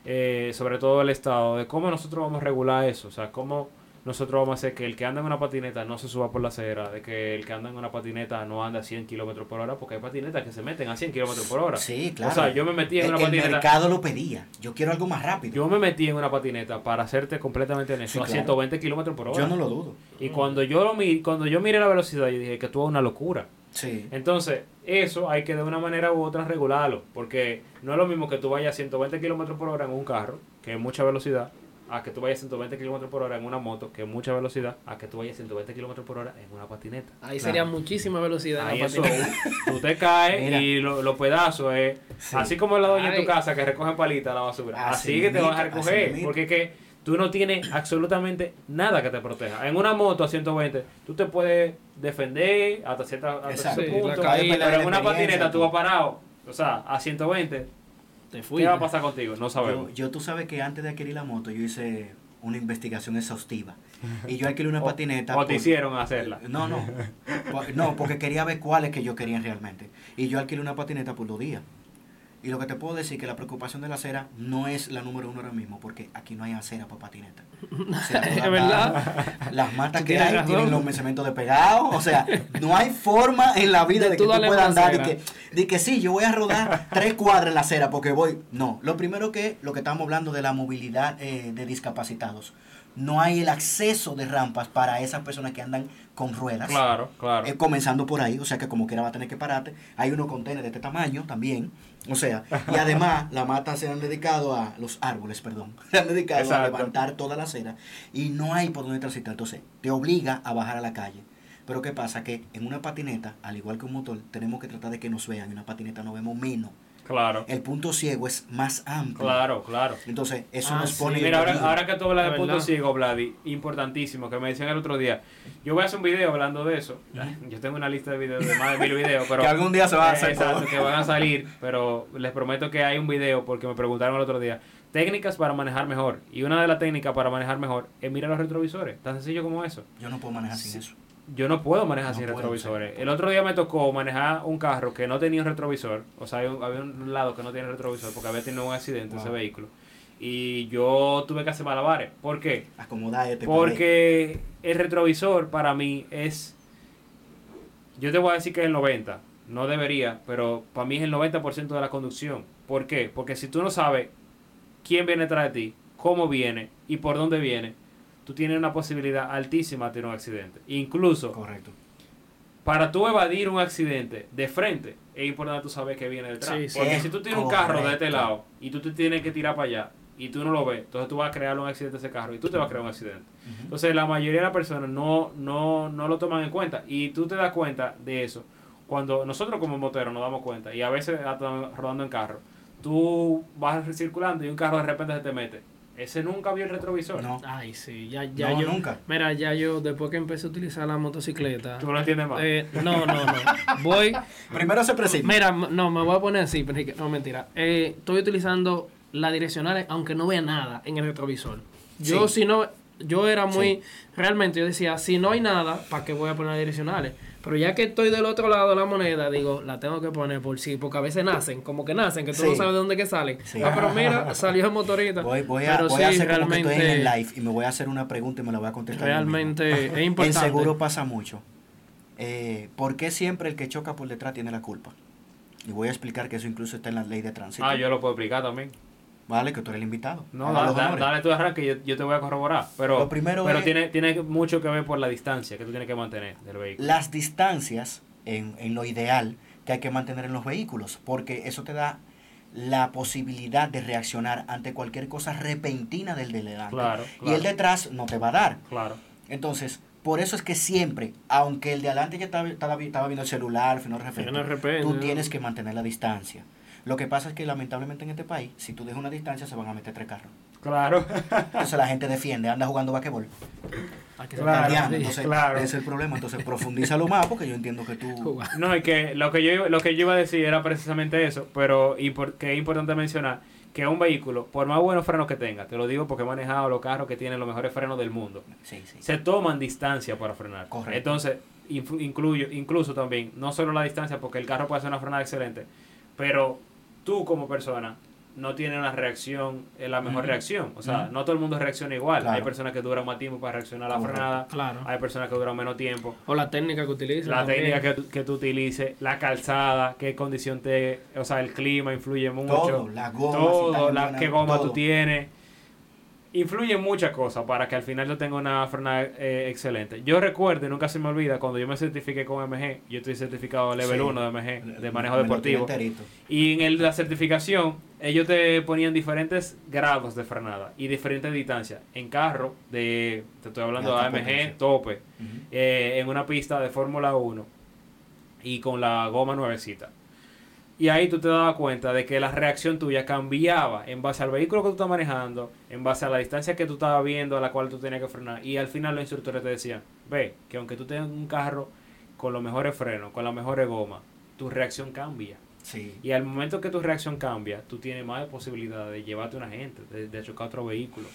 eh, sobre todo el Estado, de cómo nosotros vamos a regular eso. O sea, cómo nosotros vamos a hacer que el que anda en una patineta no se suba por la acera, de que el que anda en una patineta no anda a 100 kilómetros por hora, porque hay patinetas que se meten a 100 kilómetros por hora. Sí, claro. O sea, yo me metí en el, una el patineta. mercado lo pedía. Yo quiero algo más rápido. Yo me metí en una patineta para hacerte completamente honesto, Sí, a claro. 120 kilómetros por hora. Yo no lo dudo. Y cuando yo lo mi- cuando yo miré la velocidad, yo dije que tú es una locura. Sí. Entonces, eso hay que de una manera u otra regularlo, porque no es lo mismo que tú vayas a 120 kilómetros por hora en un carro, que es mucha velocidad, a que tú vayas a 120 kilómetros por hora en una moto, que es mucha velocidad, a que tú vayas a 120 kilómetros por hora en una patineta. Ahí Claro. sería muchísima velocidad en Ahí la eso, patineta. tú te caes Mira. y lo- los pedazos es Sí. así como la doña en tu casa que recogen palitas la basura. Así Así, que te vas a recoger, porque es que tú no tienes absolutamente nada que te proteja. En una moto a 120, tú te puedes defender hasta, cierta, hasta cierto Sí, la punto, pero en la una patineta tú tú. vas parado, o sea, a 120, Te ¿qué va a pasar contigo? No sabemos. Yo, yo tú sabes que antes de adquirir la moto yo hice una investigación exhaustiva. Y yo alquilé una O- patineta. o te por- hicieron hacerla. No, no. Por- No, porque quería ver cuáles que yo quería realmente. Y yo alquilé una patineta por dos días. Y lo que te puedo decir que la preocupación de la acera no es la número uno ahora mismo, porque aquí no hay acera para patineta. O sea, Es verdad. las- matas que hay razón. tienen los mencimientos despegados. O sea, no hay forma en la vida De que tú puedas andar y que, de que sí, yo voy a rodar tres cuadras en la acera porque voy. No, lo primero que lo que estamos hablando de la movilidad eh, de discapacitados. No hay el acceso de rampas para esas personas que andan con ruedas. Claro, claro. Eh, comenzando por ahí, o sea que como quiera va a tener que pararte. Hay unos contenedores de este tamaño también, o sea, y además la mata se han dedicado a los árboles, perdón, se han dedicado a levantar toda la acera y no hay por dónde transitar, entonces te obliga a bajar a la calle. Pero ¿qué pasa? Que en una patineta, al igual que un motor, tenemos que tratar de que nos vean. En una patineta no vemos menos. Claro, El punto ciego es más amplio. claro, claro. Entonces, eso Ah, nos sí. pone... Mira, ahora, peligro. ahora que tú hablas de punto ciego, Vladi, importantísimo, que me decían el otro día. Yo voy a hacer un video hablando de eso. Yo tengo una lista de videos de más de mil videos, pero... Que algún día se va a hacer Exacto, que van a salir, pero les prometo que hay un video porque me preguntaron el otro día. Técnicas para manejar mejor. Y una de las técnicas para manejar mejor es mirar los retrovisores. Tan sencillo como eso. Yo no puedo manejar sin eso. Yo no puedo manejar No sin retrovisores. El otro día me tocó manejar un carro que no tenía un retrovisor. O sea, había un, había un lado que no tiene retrovisor porque había tenido un accidente ese vehículo. Y yo tuve que hacer malabares. ¿Por qué? Acomodar este. Porque el retrovisor para mí es. Yo te voy a decir que es el 90. No debería, pero para mí es el 90% de la conducción. ¿Por qué? Porque si tú no sabes quién viene detrás de ti, cómo viene y por dónde viene, tú tienes una posibilidad altísima de tener un accidente. Incluso Correcto. para tú evadir un accidente de frente, es importante tú saber que viene detrás. Sí, sí. Porque si tú tienes un carro de este lado y tú te tienes que tirar para allá y tú no lo ves, entonces tú vas a crear un accidente a ese carro y tú te vas a crear un accidente. Entonces la mayoría de las personas no, no, no lo toman en cuenta y tú te das cuenta de eso cuando nosotros como moteros nos damos cuenta y a veces hasta rodando en carro, tú vas circulando y un carro de repente se te mete ese nunca vio el retrovisor. No. Ay, sí, ya, ya No, yo. nunca. Mira, ya yo, después que empecé a utilizar la motocicleta. ¿Tú no entiendes más? eh, no, no, no. Voy. Primero se presenta. Mira, no, me voy a poner así, no, mentira. Eh, estoy utilizando las direccionales, aunque no vea nada en el retrovisor. Yo, Sí. si no, yo era muy. Sí. Realmente, yo decía, si no hay nada, ¿para qué voy a poner las direccionales? Pero ya que estoy del otro lado de la moneda, digo, la tengo que poner por sí, porque a veces nacen, como que nacen, que tú no sabes de dónde que salen. Sí. Ah, pero mira, salió el motorista. Voy, voy a, Pero voy a hacer como que estoy en el realmente- live y me voy a hacer una pregunta y me la voy a contestar. Realmente es En importante. seguro pasa mucho. Eh, ¿Por qué siempre el que choca por detrás tiene la culpa? Y voy a explicar que eso incluso está en la ley de tránsito. Ah, yo lo puedo explicar también. Vale, que tú eres el invitado. No, da- da- dale tu arranque, yo, yo te voy a corroborar. Pero, Lo primero pero es- tiene, tiene mucho que ver por la distancia que tú tienes que mantener del vehículo. Las distancias, en, en lo ideal, que hay que mantener en los vehículos, porque eso te da la posibilidad de reaccionar ante cualquier cosa repentina del de delante. Claro, Y claro. el detrás no te va a dar. Claro. Entonces, por eso es que siempre, aunque el de adelante ya estaba, estaba, estaba viendo el celular, fino de repente, tú tienes que mantener la distancia. Lo que pasa es que lamentablemente en este país, si tú dejas una distancia, se van a meter tres carros. Claro. Entonces la gente defiende, anda jugando basquetbol. Claro, sí. Entonces, claro. ese es el problema. Entonces, profundízalo más porque yo entiendo que tú... No, y que lo que yo lo que yo iba a decir era precisamente eso, pero impor- que es importante mencionar que un vehículo, por más buenos frenos que tenga, te lo digo porque he manejado los carros que tienen los mejores frenos del mundo, Sí, sí. se toman distancia para frenar. Correcto. Entonces, incluyo, incluso también, no solo la distancia, porque el carro puede hacer una frenada excelente, pero tú como persona no tienes una reacción, eh, la mejor reacción. O sea, no todo el mundo reacciona igual. Claro. Hay personas que duran más tiempo para reaccionar a la Correcto. frenada, Claro. hay personas que duran menos tiempo. O la técnica que utiliza. La también. técnica que, tú- que tú utilices, la calzada, qué condición te... O sea, el clima influye mucho. Todo, la goma, Todo, la, buena, qué goma todo. tú tienes. Influyen muchas cosas para que al final yo tenga una frenada eh, excelente. Yo recuerdo, y nunca se me olvida, cuando yo me certifiqué con MG, yo estoy certificado level Sí. 1 de MG, de manejo deportivo. Y en el- la certificación, ellos te ponían diferentes grados de frenada y diferentes distancias. En carro, de, te estoy hablando De AMG, tope eh, en una pista de Fórmula 1 y con la goma nuevecita. Y ahí tú te dabas cuenta de que la reacción tuya cambiaba en base al vehículo que tú estás manejando, en base a la distancia que tú estabas viendo, a la cual tú tenías que frenar. Y al final los instructores te decían, ve, que aunque tú tengas un carro con los mejores frenos, con las mejores gomas, tu reacción cambia. Sí. Y al momento que tu reacción cambia, tú tienes más posibilidad de llevarte a una gente, de, de chocar otro vehículo.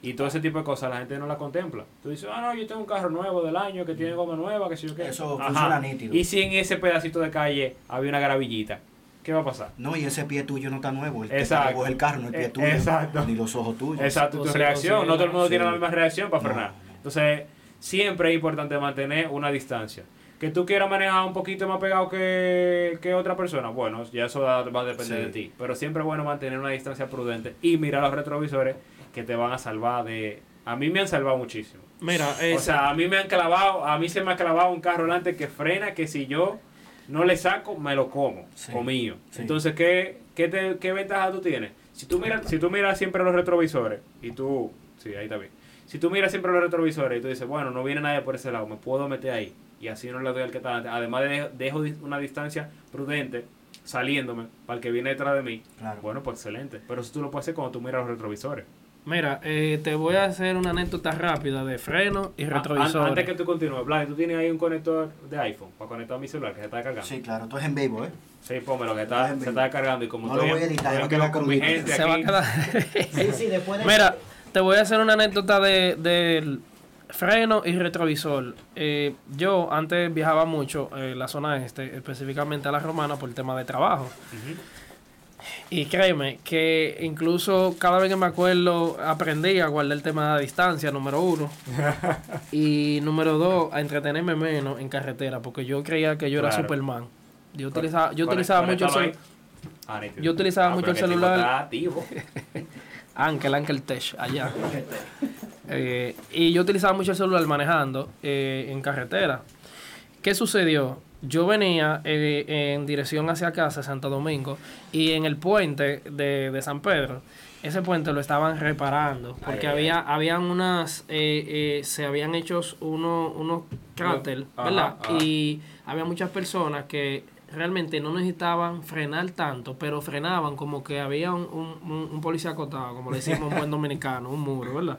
Y todo ese tipo de cosas la gente no la contempla. Tú dices, ah, no, yo tengo un carro nuevo del año que tiene goma nueva, que sé yo qué. Eso Ajá. funciona nítido. Y si en ese pedacito de calle había una gravillita, ¿qué va a pasar? No, y ese pie tuyo no está nuevo. El que Exacto. te coge el carro, no el pie Eh, tuyo. exacto. Ni los ojos tuyos. Exacto, O tu reacción. o no todo el mundo sí. tiene la misma reacción para No, frenar. Entonces, siempre es importante mantener una distancia. Que tú quieras manejar un poquito más pegado que, que otra persona, bueno, ya eso va a depender Sí. de ti. Pero siempre es bueno mantener una distancia prudente y mirar los retrovisores que te van a salvar de... A mí me han salvado muchísimo. Mira, O es, sea, a mí me han clavado, a mí se me ha clavado un carro delante que frena, que si yo no le saco, me lo como, Sí, comío. sí. Entonces, ¿qué, qué, te- ¿qué ventaja tú tienes? Si tú miras, si tú miras siempre los retrovisores y tú, sí, ahí está bien. Si tú miras siempre los retrovisores y tú dices, bueno, no viene nadie por ese lado, me puedo meter ahí. Y así no le doy al que está delante. Además, de, dejo una distancia prudente saliéndome para el que viene detrás de mí. Claro. Bueno, pues excelente. Pero eso tú lo puedes hacer cuando tú miras los retrovisores. Mira, eh, te voy a hacer una anécdota rápida de freno y Ah, an- retrovisores. Antes que tú continúes, Vlad, tú tienes ahí un conector de iPhone para conectar a mi celular que se está cargando. Sí, claro. Tú es en vivo, ¿eh? Sí, pónmelo, que está, se está cargando y como No lo voy a editar, estoy no en queda vivo con mi crudito. gente Se va a aquí. quedar. Sí, sí, después de... Mira, te voy a hacer una anécdota de, del freno y retrovisor. Eh, yo antes viajaba mucho en la zona este, específicamente a la romana por el tema de trabajo. Ujú. Y créeme que incluso cada vez que me acuerdo aprendí a guardar el tema de la distancia, número uno. y número dos, a entretenerme menos en carretera, porque yo creía que yo era. Superman. Yo utilizaba, yo utilizaba mucho el conéctalo cel- ahí. Ah, nítido. yo utilizaba Ah, mucho el celular. Ankel, Ankel Tech, allá. Eh, y yo utilizaba mucho el celular manejando eh, en carretera. ¿Qué sucedió? Yo venía eh, en dirección hacia casa, Santo Domingo, y en el puente de, de San Pedro, ese puente lo estaban reparando, porque Ay, ay, había habían unas, eh, eh, se habían hecho uno, unos cráteres, ¿verdad? ajá. Y había muchas personas que realmente no necesitaban frenar tanto, pero frenaban como que había un, un, un policía acotado, como le decimos un buen dominicano, un muro, ¿verdad?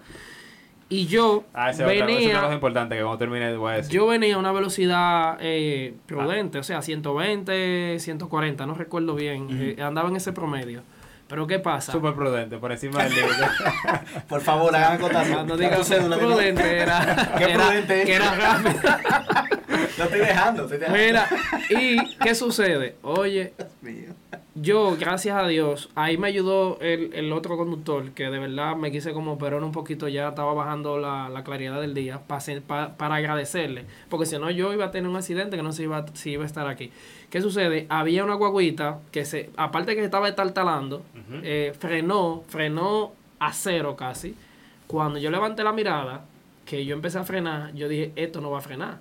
Y yo Ah, es otra- es venía, importante que cuando termine voy a decir. yo venía a una velocidad eh, prudente, o sea, 120, 140, no recuerdo bien, eh, andaba en ese promedio. Pero ¿qué pasa? Súper prudente, por encima del límite. Por favor, hagan acotación. Cuando Da diga tu cédula, dime. prudente era, ¿Qué era- prudente es? que era rápido. Lo estoy dejando, estoy dejando. Mira, ¿y qué sucede? Oye, Dios mío. yo, gracias a Dios, ahí me ayudó el, el otro conductor, que de verdad me quise como operar un poquito, ya estaba bajando la, la claridad del día, pa se- pa- para agradecerle, porque si no yo iba a tener un accidente que no se iba, si iba a estar aquí. ¿Qué sucede? Había una guaguita que se, aparte que estaba estartalando, eh, frenó, frenó a cero casi. Cuando yo levanté la mirada, que yo empecé a frenar, yo dije, esto no va a frenar.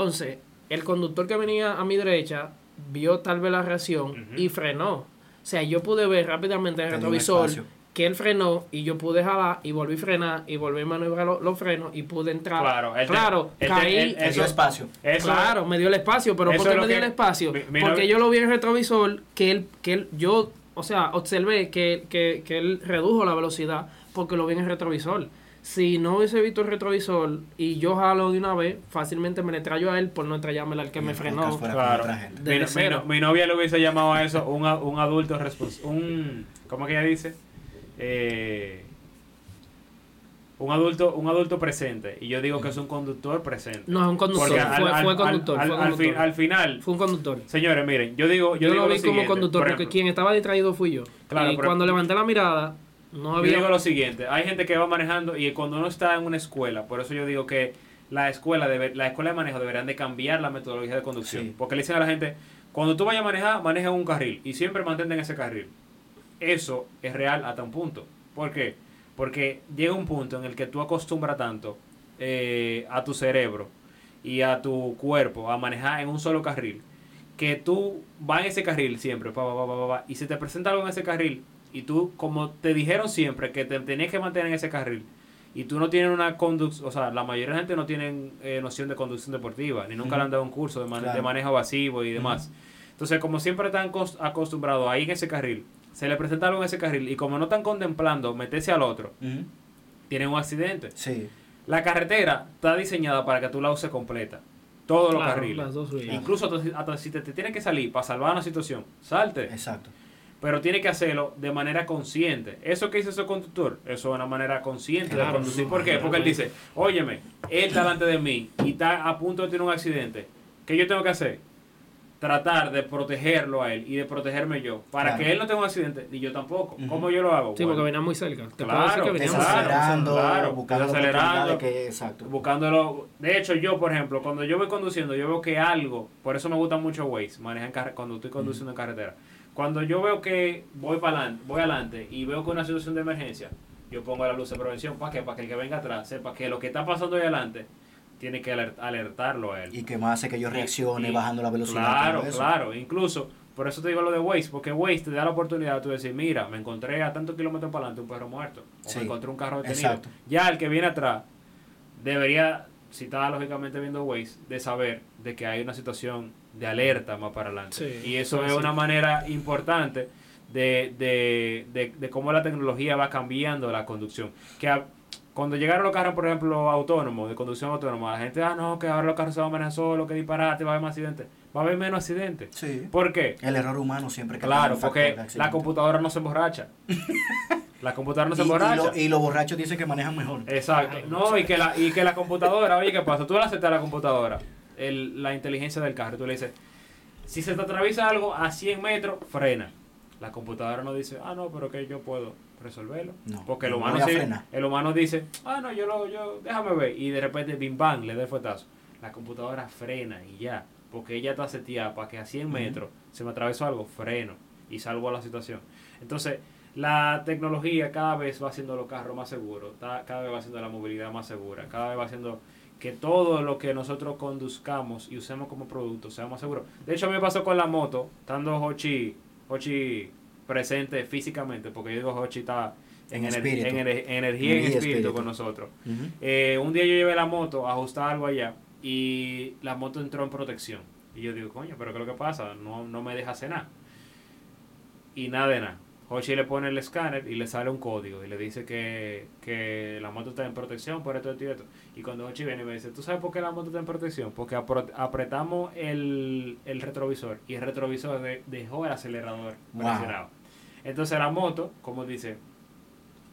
Entonces, el conductor que venía a mi derecha vio tal vez la reacción y frenó. O sea, yo pude ver rápidamente el Tenía un retrovisor que él frenó y yo pude jalar y volví a frenar y volví a maniobrar lo- los frenos y pude entrar. Claro, claro, caí. dio espacio. Eso- claro, me dio el espacio, pero eso ¿por qué lo me dio que- el espacio? mi- mi Porque yo lo vi en el retrovisor que él, que él, yo, o sea, observé que, que, que él redujo la velocidad porque lo vi en el retrovisor. Si no hubiese visto el retrovisor y yo jalo de una vez, fácilmente me le traigo a él por no estrellarme al que Y me frenó. Claro. Mi, mi- novia le hubiese llamado a eso un, un adulto responsable. Un, ¿Cómo que ella dice? Eh, un adulto un adulto presente. Y yo digo que es un conductor presente. No, es un conductor. Porque Fue, al- fue conductor. al- fue al conductor. fin- al final, Fue un conductor. señores, miren, yo digo, yo, Yo, digo lo vi como conductor por porque ejemplo, quien estaba distraído fui yo. Claro, y cuando levanté la mirada, no Yo digo lo siguiente, hay gente que va manejando y cuando uno está en una escuela, por eso yo digo que la escuela debe, la escuela de manejo deberían de cambiar la metodología de conducción, Sí. porque le dicen a la gente, cuando tú vayas a manejar, maneja en un carril y siempre mantente en ese carril. Eso es real hasta un punto. ¿Por qué? Porque llega un punto en el que tú acostumbras tanto eh, a tu cerebro y a tu cuerpo a manejar en un solo carril que tú vas en ese carril siempre pa, pa, pa, pa, pa, pa, y se te presenta algo en ese carril y tú como te dijeron siempre que te tenías que mantener en ese carril y tú no tienes una conducción, o sea, la mayoría de la gente no tienen eh, noción de conducción deportiva, ni nunca le han dado un curso de, Claro. de manejo pasivo y demás. Entonces, como siempre están cos- acostumbrados ahí en ese carril, se le presenta algo en ese carril y como no están contemplando meterse al otro, tienen un accidente. Sí. La carretera está diseñada para que tú la uses completa. Todos los carriles. las dos vías. Incluso hasta, hasta si te, te tienes que salir para salvar una situación, salte. Exacto. Pero tiene que hacerlo de manera consciente. Eso que dice ese conductor, eso es una manera consciente de conducir. ¿Por qué? Porque él dice, óyeme, él está delante de mí y está a punto de tener un accidente. ¿Qué yo tengo que hacer? Tratar de protegerlo a él y de protegerme yo. Para Claro. que él no tenga un accidente y yo tampoco. Ujú. ¿Cómo yo lo hago? Sí, Bueno, porque venía muy cerca. Te puedo Claro, decir que venía muy claro. buscando que... Exacto. buscándolo. De hecho, yo, por ejemplo, cuando yo voy conduciendo, yo veo que algo, por eso me gusta mucho Waze, manejar cuando estoy conduciendo en carretera. Cuando yo veo que voy para adelante, voy adelante y veo que una situación de emergencia, yo pongo la luz de prevención para que para que el que venga atrás sepa que lo que está pasando ahí adelante tiene que aler- alertarlo a él. Y que más hace que yo reaccione Y- bajando la velocidad. Claro, claro. Incluso, por eso te digo lo de Waze, porque Waze te da la oportunidad de tú decir, mira, me encontré a tantos kilómetros para adelante un perro muerto. O Sí, me encontré un carro detenido. exacto. Ya el que viene atrás debería, si está lógicamente viendo Waze, de saber de que hay una situación de alerta más para adelante. Sí, y eso es sí. una manera importante de, de, de, de cómo la tecnología va cambiando la conducción. Que a- cuando llegaron los carros, por ejemplo, autónomos, de conducción autónoma, la gente, ah, no, que ahora los carros se van a manejar solo, que disparate, va a haber más accidentes. Va a haber menos accidentes. Sí. ¿Por qué? El error humano siempre que Claro, porque la computadora no se emborracha. la computadora no se y, lo- y los borrachos dicen que manejan mejor. Exacto. Ay, No, y que, la, y que la computadora, oye, ¿qué pasa? Tú le aceptas a la computadora el, la inteligencia del carro. Tú le dices, si se te atraviesa algo a 100 metros, frena. La computadora no dice, ah, no, pero que yo puedo resolverlo. No, Porque el no humano, a sí- el humano dice, ah, no, yo lo, yo, déjame ver. Y de repente, bim bang, le da el fuetazo. La computadora frena y ya. Porque ella está seteada para que a 100 Ujú. metros se me atravesó algo, freno y salvo la situación. Entonces, la tecnología cada vez va haciendo los carros más seguros, cada vez va haciendo la movilidad más segura, cada vez va haciendo que todo lo que nosotros conduzcamos y usemos como producto sea más seguro. De hecho, a mí me pasó con la moto, estando Hochi, Hochi presente físicamente, porque yo digo Hochi está en, En ener- en ener- en energía y en espíritu espíritu. con nosotros. Eh, un día yo llevé la moto a ajustar algo allá y la moto entró en protección. Y yo digo, coño, pero ¿qué es lo que pasa? No, no me deja cenar. Y nada de nada. Hochi le pone el escáner y le sale un código y le dice que, que la moto está en protección por esto, esto y esto. Y cuando Hochi viene y me dice, ¿tú sabes por qué la moto está en protección? Porque apretamos el, el retrovisor y el retrovisor de- dejó el acelerador Wow. presionado. Entonces la moto, como dice,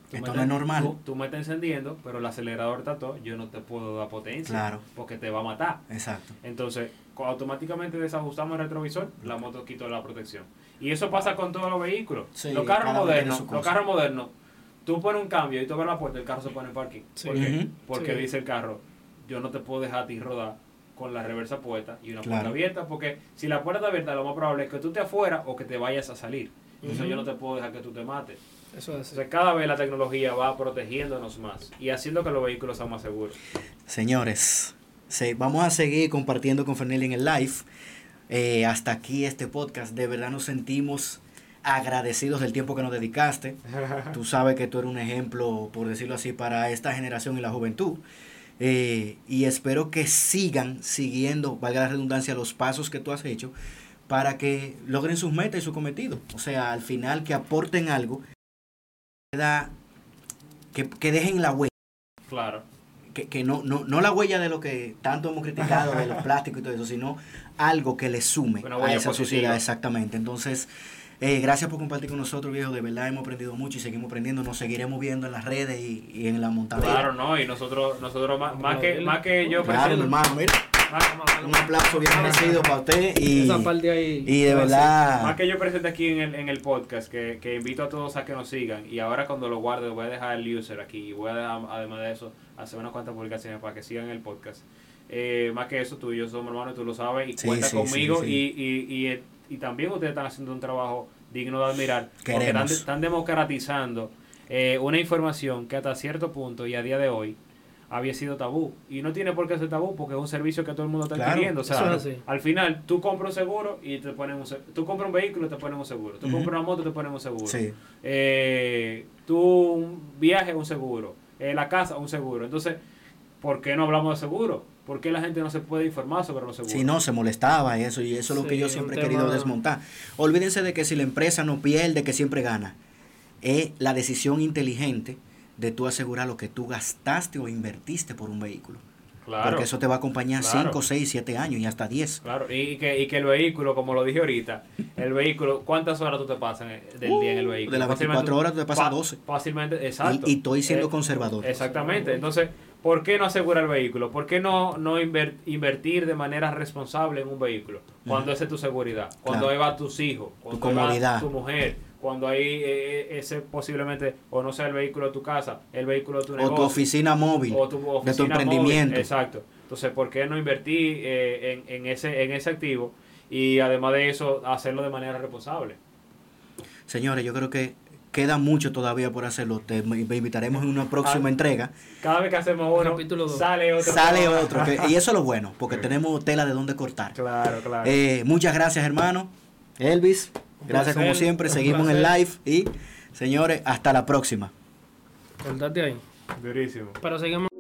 tú Esto me no es estás- normal. Tú, tú me estás encendiendo, pero el acelerador está todo, yo no te puedo dar potencia Claro. porque te va a matar. Exacto. Entonces, automáticamente desajustamos el retrovisor, la moto quitó la protección. Y eso pasa con todos los vehículos. Sí, los carros modernos, los carros modernos, tú pones un cambio y tú abres la puerta, el carro se pone en parking. Sí. ¿Por qué? Porque Sí. dice el carro, yo no te puedo dejar a ti rodar con la reversa puesta y una Claro. puerta abierta, porque si la puerta está abierta, lo más probable es que tú te afuera o que te vayas a salir. Entonces yo no te puedo dejar que tú te mates. Eso es. Entonces cada vez la tecnología va protegiéndonos más y haciendo que los vehículos sean más seguros. Señores, se- vamos a seguir compartiendo con Fernelli en el live. Eh, hasta aquí este podcast. De verdad nos sentimos agradecidos del tiempo que nos dedicaste. Tú sabes que tú eres un ejemplo, por decirlo así, para esta generación y la juventud. Eh, y espero que sigan siguiendo, valga la redundancia, los pasos que tú has hecho para que logren sus metas y su cometido. O sea, al final que aporten algo, que, da- que, que dejen la huella. Claro. Que, que no, no, no la huella de lo que tanto hemos criticado, de los plásticos y todo eso, sino algo que le sume Una a esa positiva. sociedad, exactamente. Entonces, eh, gracias por compartir con nosotros, viejo. De verdad hemos aprendido mucho y seguimos aprendiendo. Nos seguiremos viendo en las redes y, y en la montaña. Claro, no, y nosotros, nosotros más, más que, más que yo Claro, presento- hermano, mira. Un aplauso bien merecido para usted y, Esa parte ahí. y de verdad. más que yo presente aquí en el, en el podcast, que, que invito a todos a que nos sigan, y ahora cuando lo guarde voy a dejar el user aquí, y voy a dejar, además de eso, hacer unas cuantas publicaciones para que sigan el podcast. Eh, más que eso, tú y yo somos hermanos, tú lo sabes, y Sí, cuenta sí, conmigo, sí, Y, y, y, y también ustedes están haciendo un trabajo digno de admirar, porque están, Queremos. están democratizando eh, una información que hasta cierto punto y a día de hoy había sido tabú. Y no tiene por qué ser tabú porque es un servicio que todo el mundo está Claro, adquiriendo. O sea, eso es así. al final tú compras un seguro y te ponen un seguro. Tú compras un vehículo y te ponen un seguro. Tú compras una moto y te ponen un seguro. Sí. Eh, tú un viaje, un seguro. Eh, la casa, un seguro. Entonces, ¿por qué no hablamos de seguro? ¿Por qué la gente no se puede informar sobre los seguros? Si no, se molestaba y eso, y eso es lo que yo siempre he querido desmontar. Olvídense de que si la empresa no pierde, que siempre gana. Es la decisión inteligente de tú asegurar lo que tú gastaste o invertiste por un vehículo. claro. Porque eso te va a acompañar Claro. 5, 6, 7 años y hasta 10. Claro, y, que, y que el vehículo, como lo dije ahorita, el vehículo, ¿cuántas horas tú te pasas del día en el vehículo? Uh, de las Fácilmente- 24 horas tú te pasas fa- 12. Fácilmente, exacto. Y, y estoy siendo Eh, conservador. Exactamente. Entonces, ¿por qué no asegurar el vehículo? ¿Por qué no, no inver- invertir de manera responsable en un vehículo? Cuando esa es tu seguridad, cuando Claro. ahí va tus hijos, cuando ahí comodidad. tu mujer, cuando ahí eh, ese posiblemente, o no sea el vehículo de tu casa, el vehículo de tu o negocio. tu oficina móvil. o tu de tu oficina emprendimiento. móvil. Exacto. Entonces, ¿por qué no invertir eh, en, en ese, en ese activo y además de eso, hacerlo de manera responsable? Señores, yo creo que queda mucho todavía por hacerlo. Te invitaremos en una próxima Ah. entrega. Cada vez que hacemos uno, Capítulo dos. sale otro. Sale otro. que- y eso es lo bueno, porque tenemos tela de dónde cortar. Claro, claro. Eh, muchas gracias, hermano. Elvis, gracias placer, como siempre. Seguimos en live y, señores, hasta la próxima. Acordate ahí. Durísimo. Pero seguimos.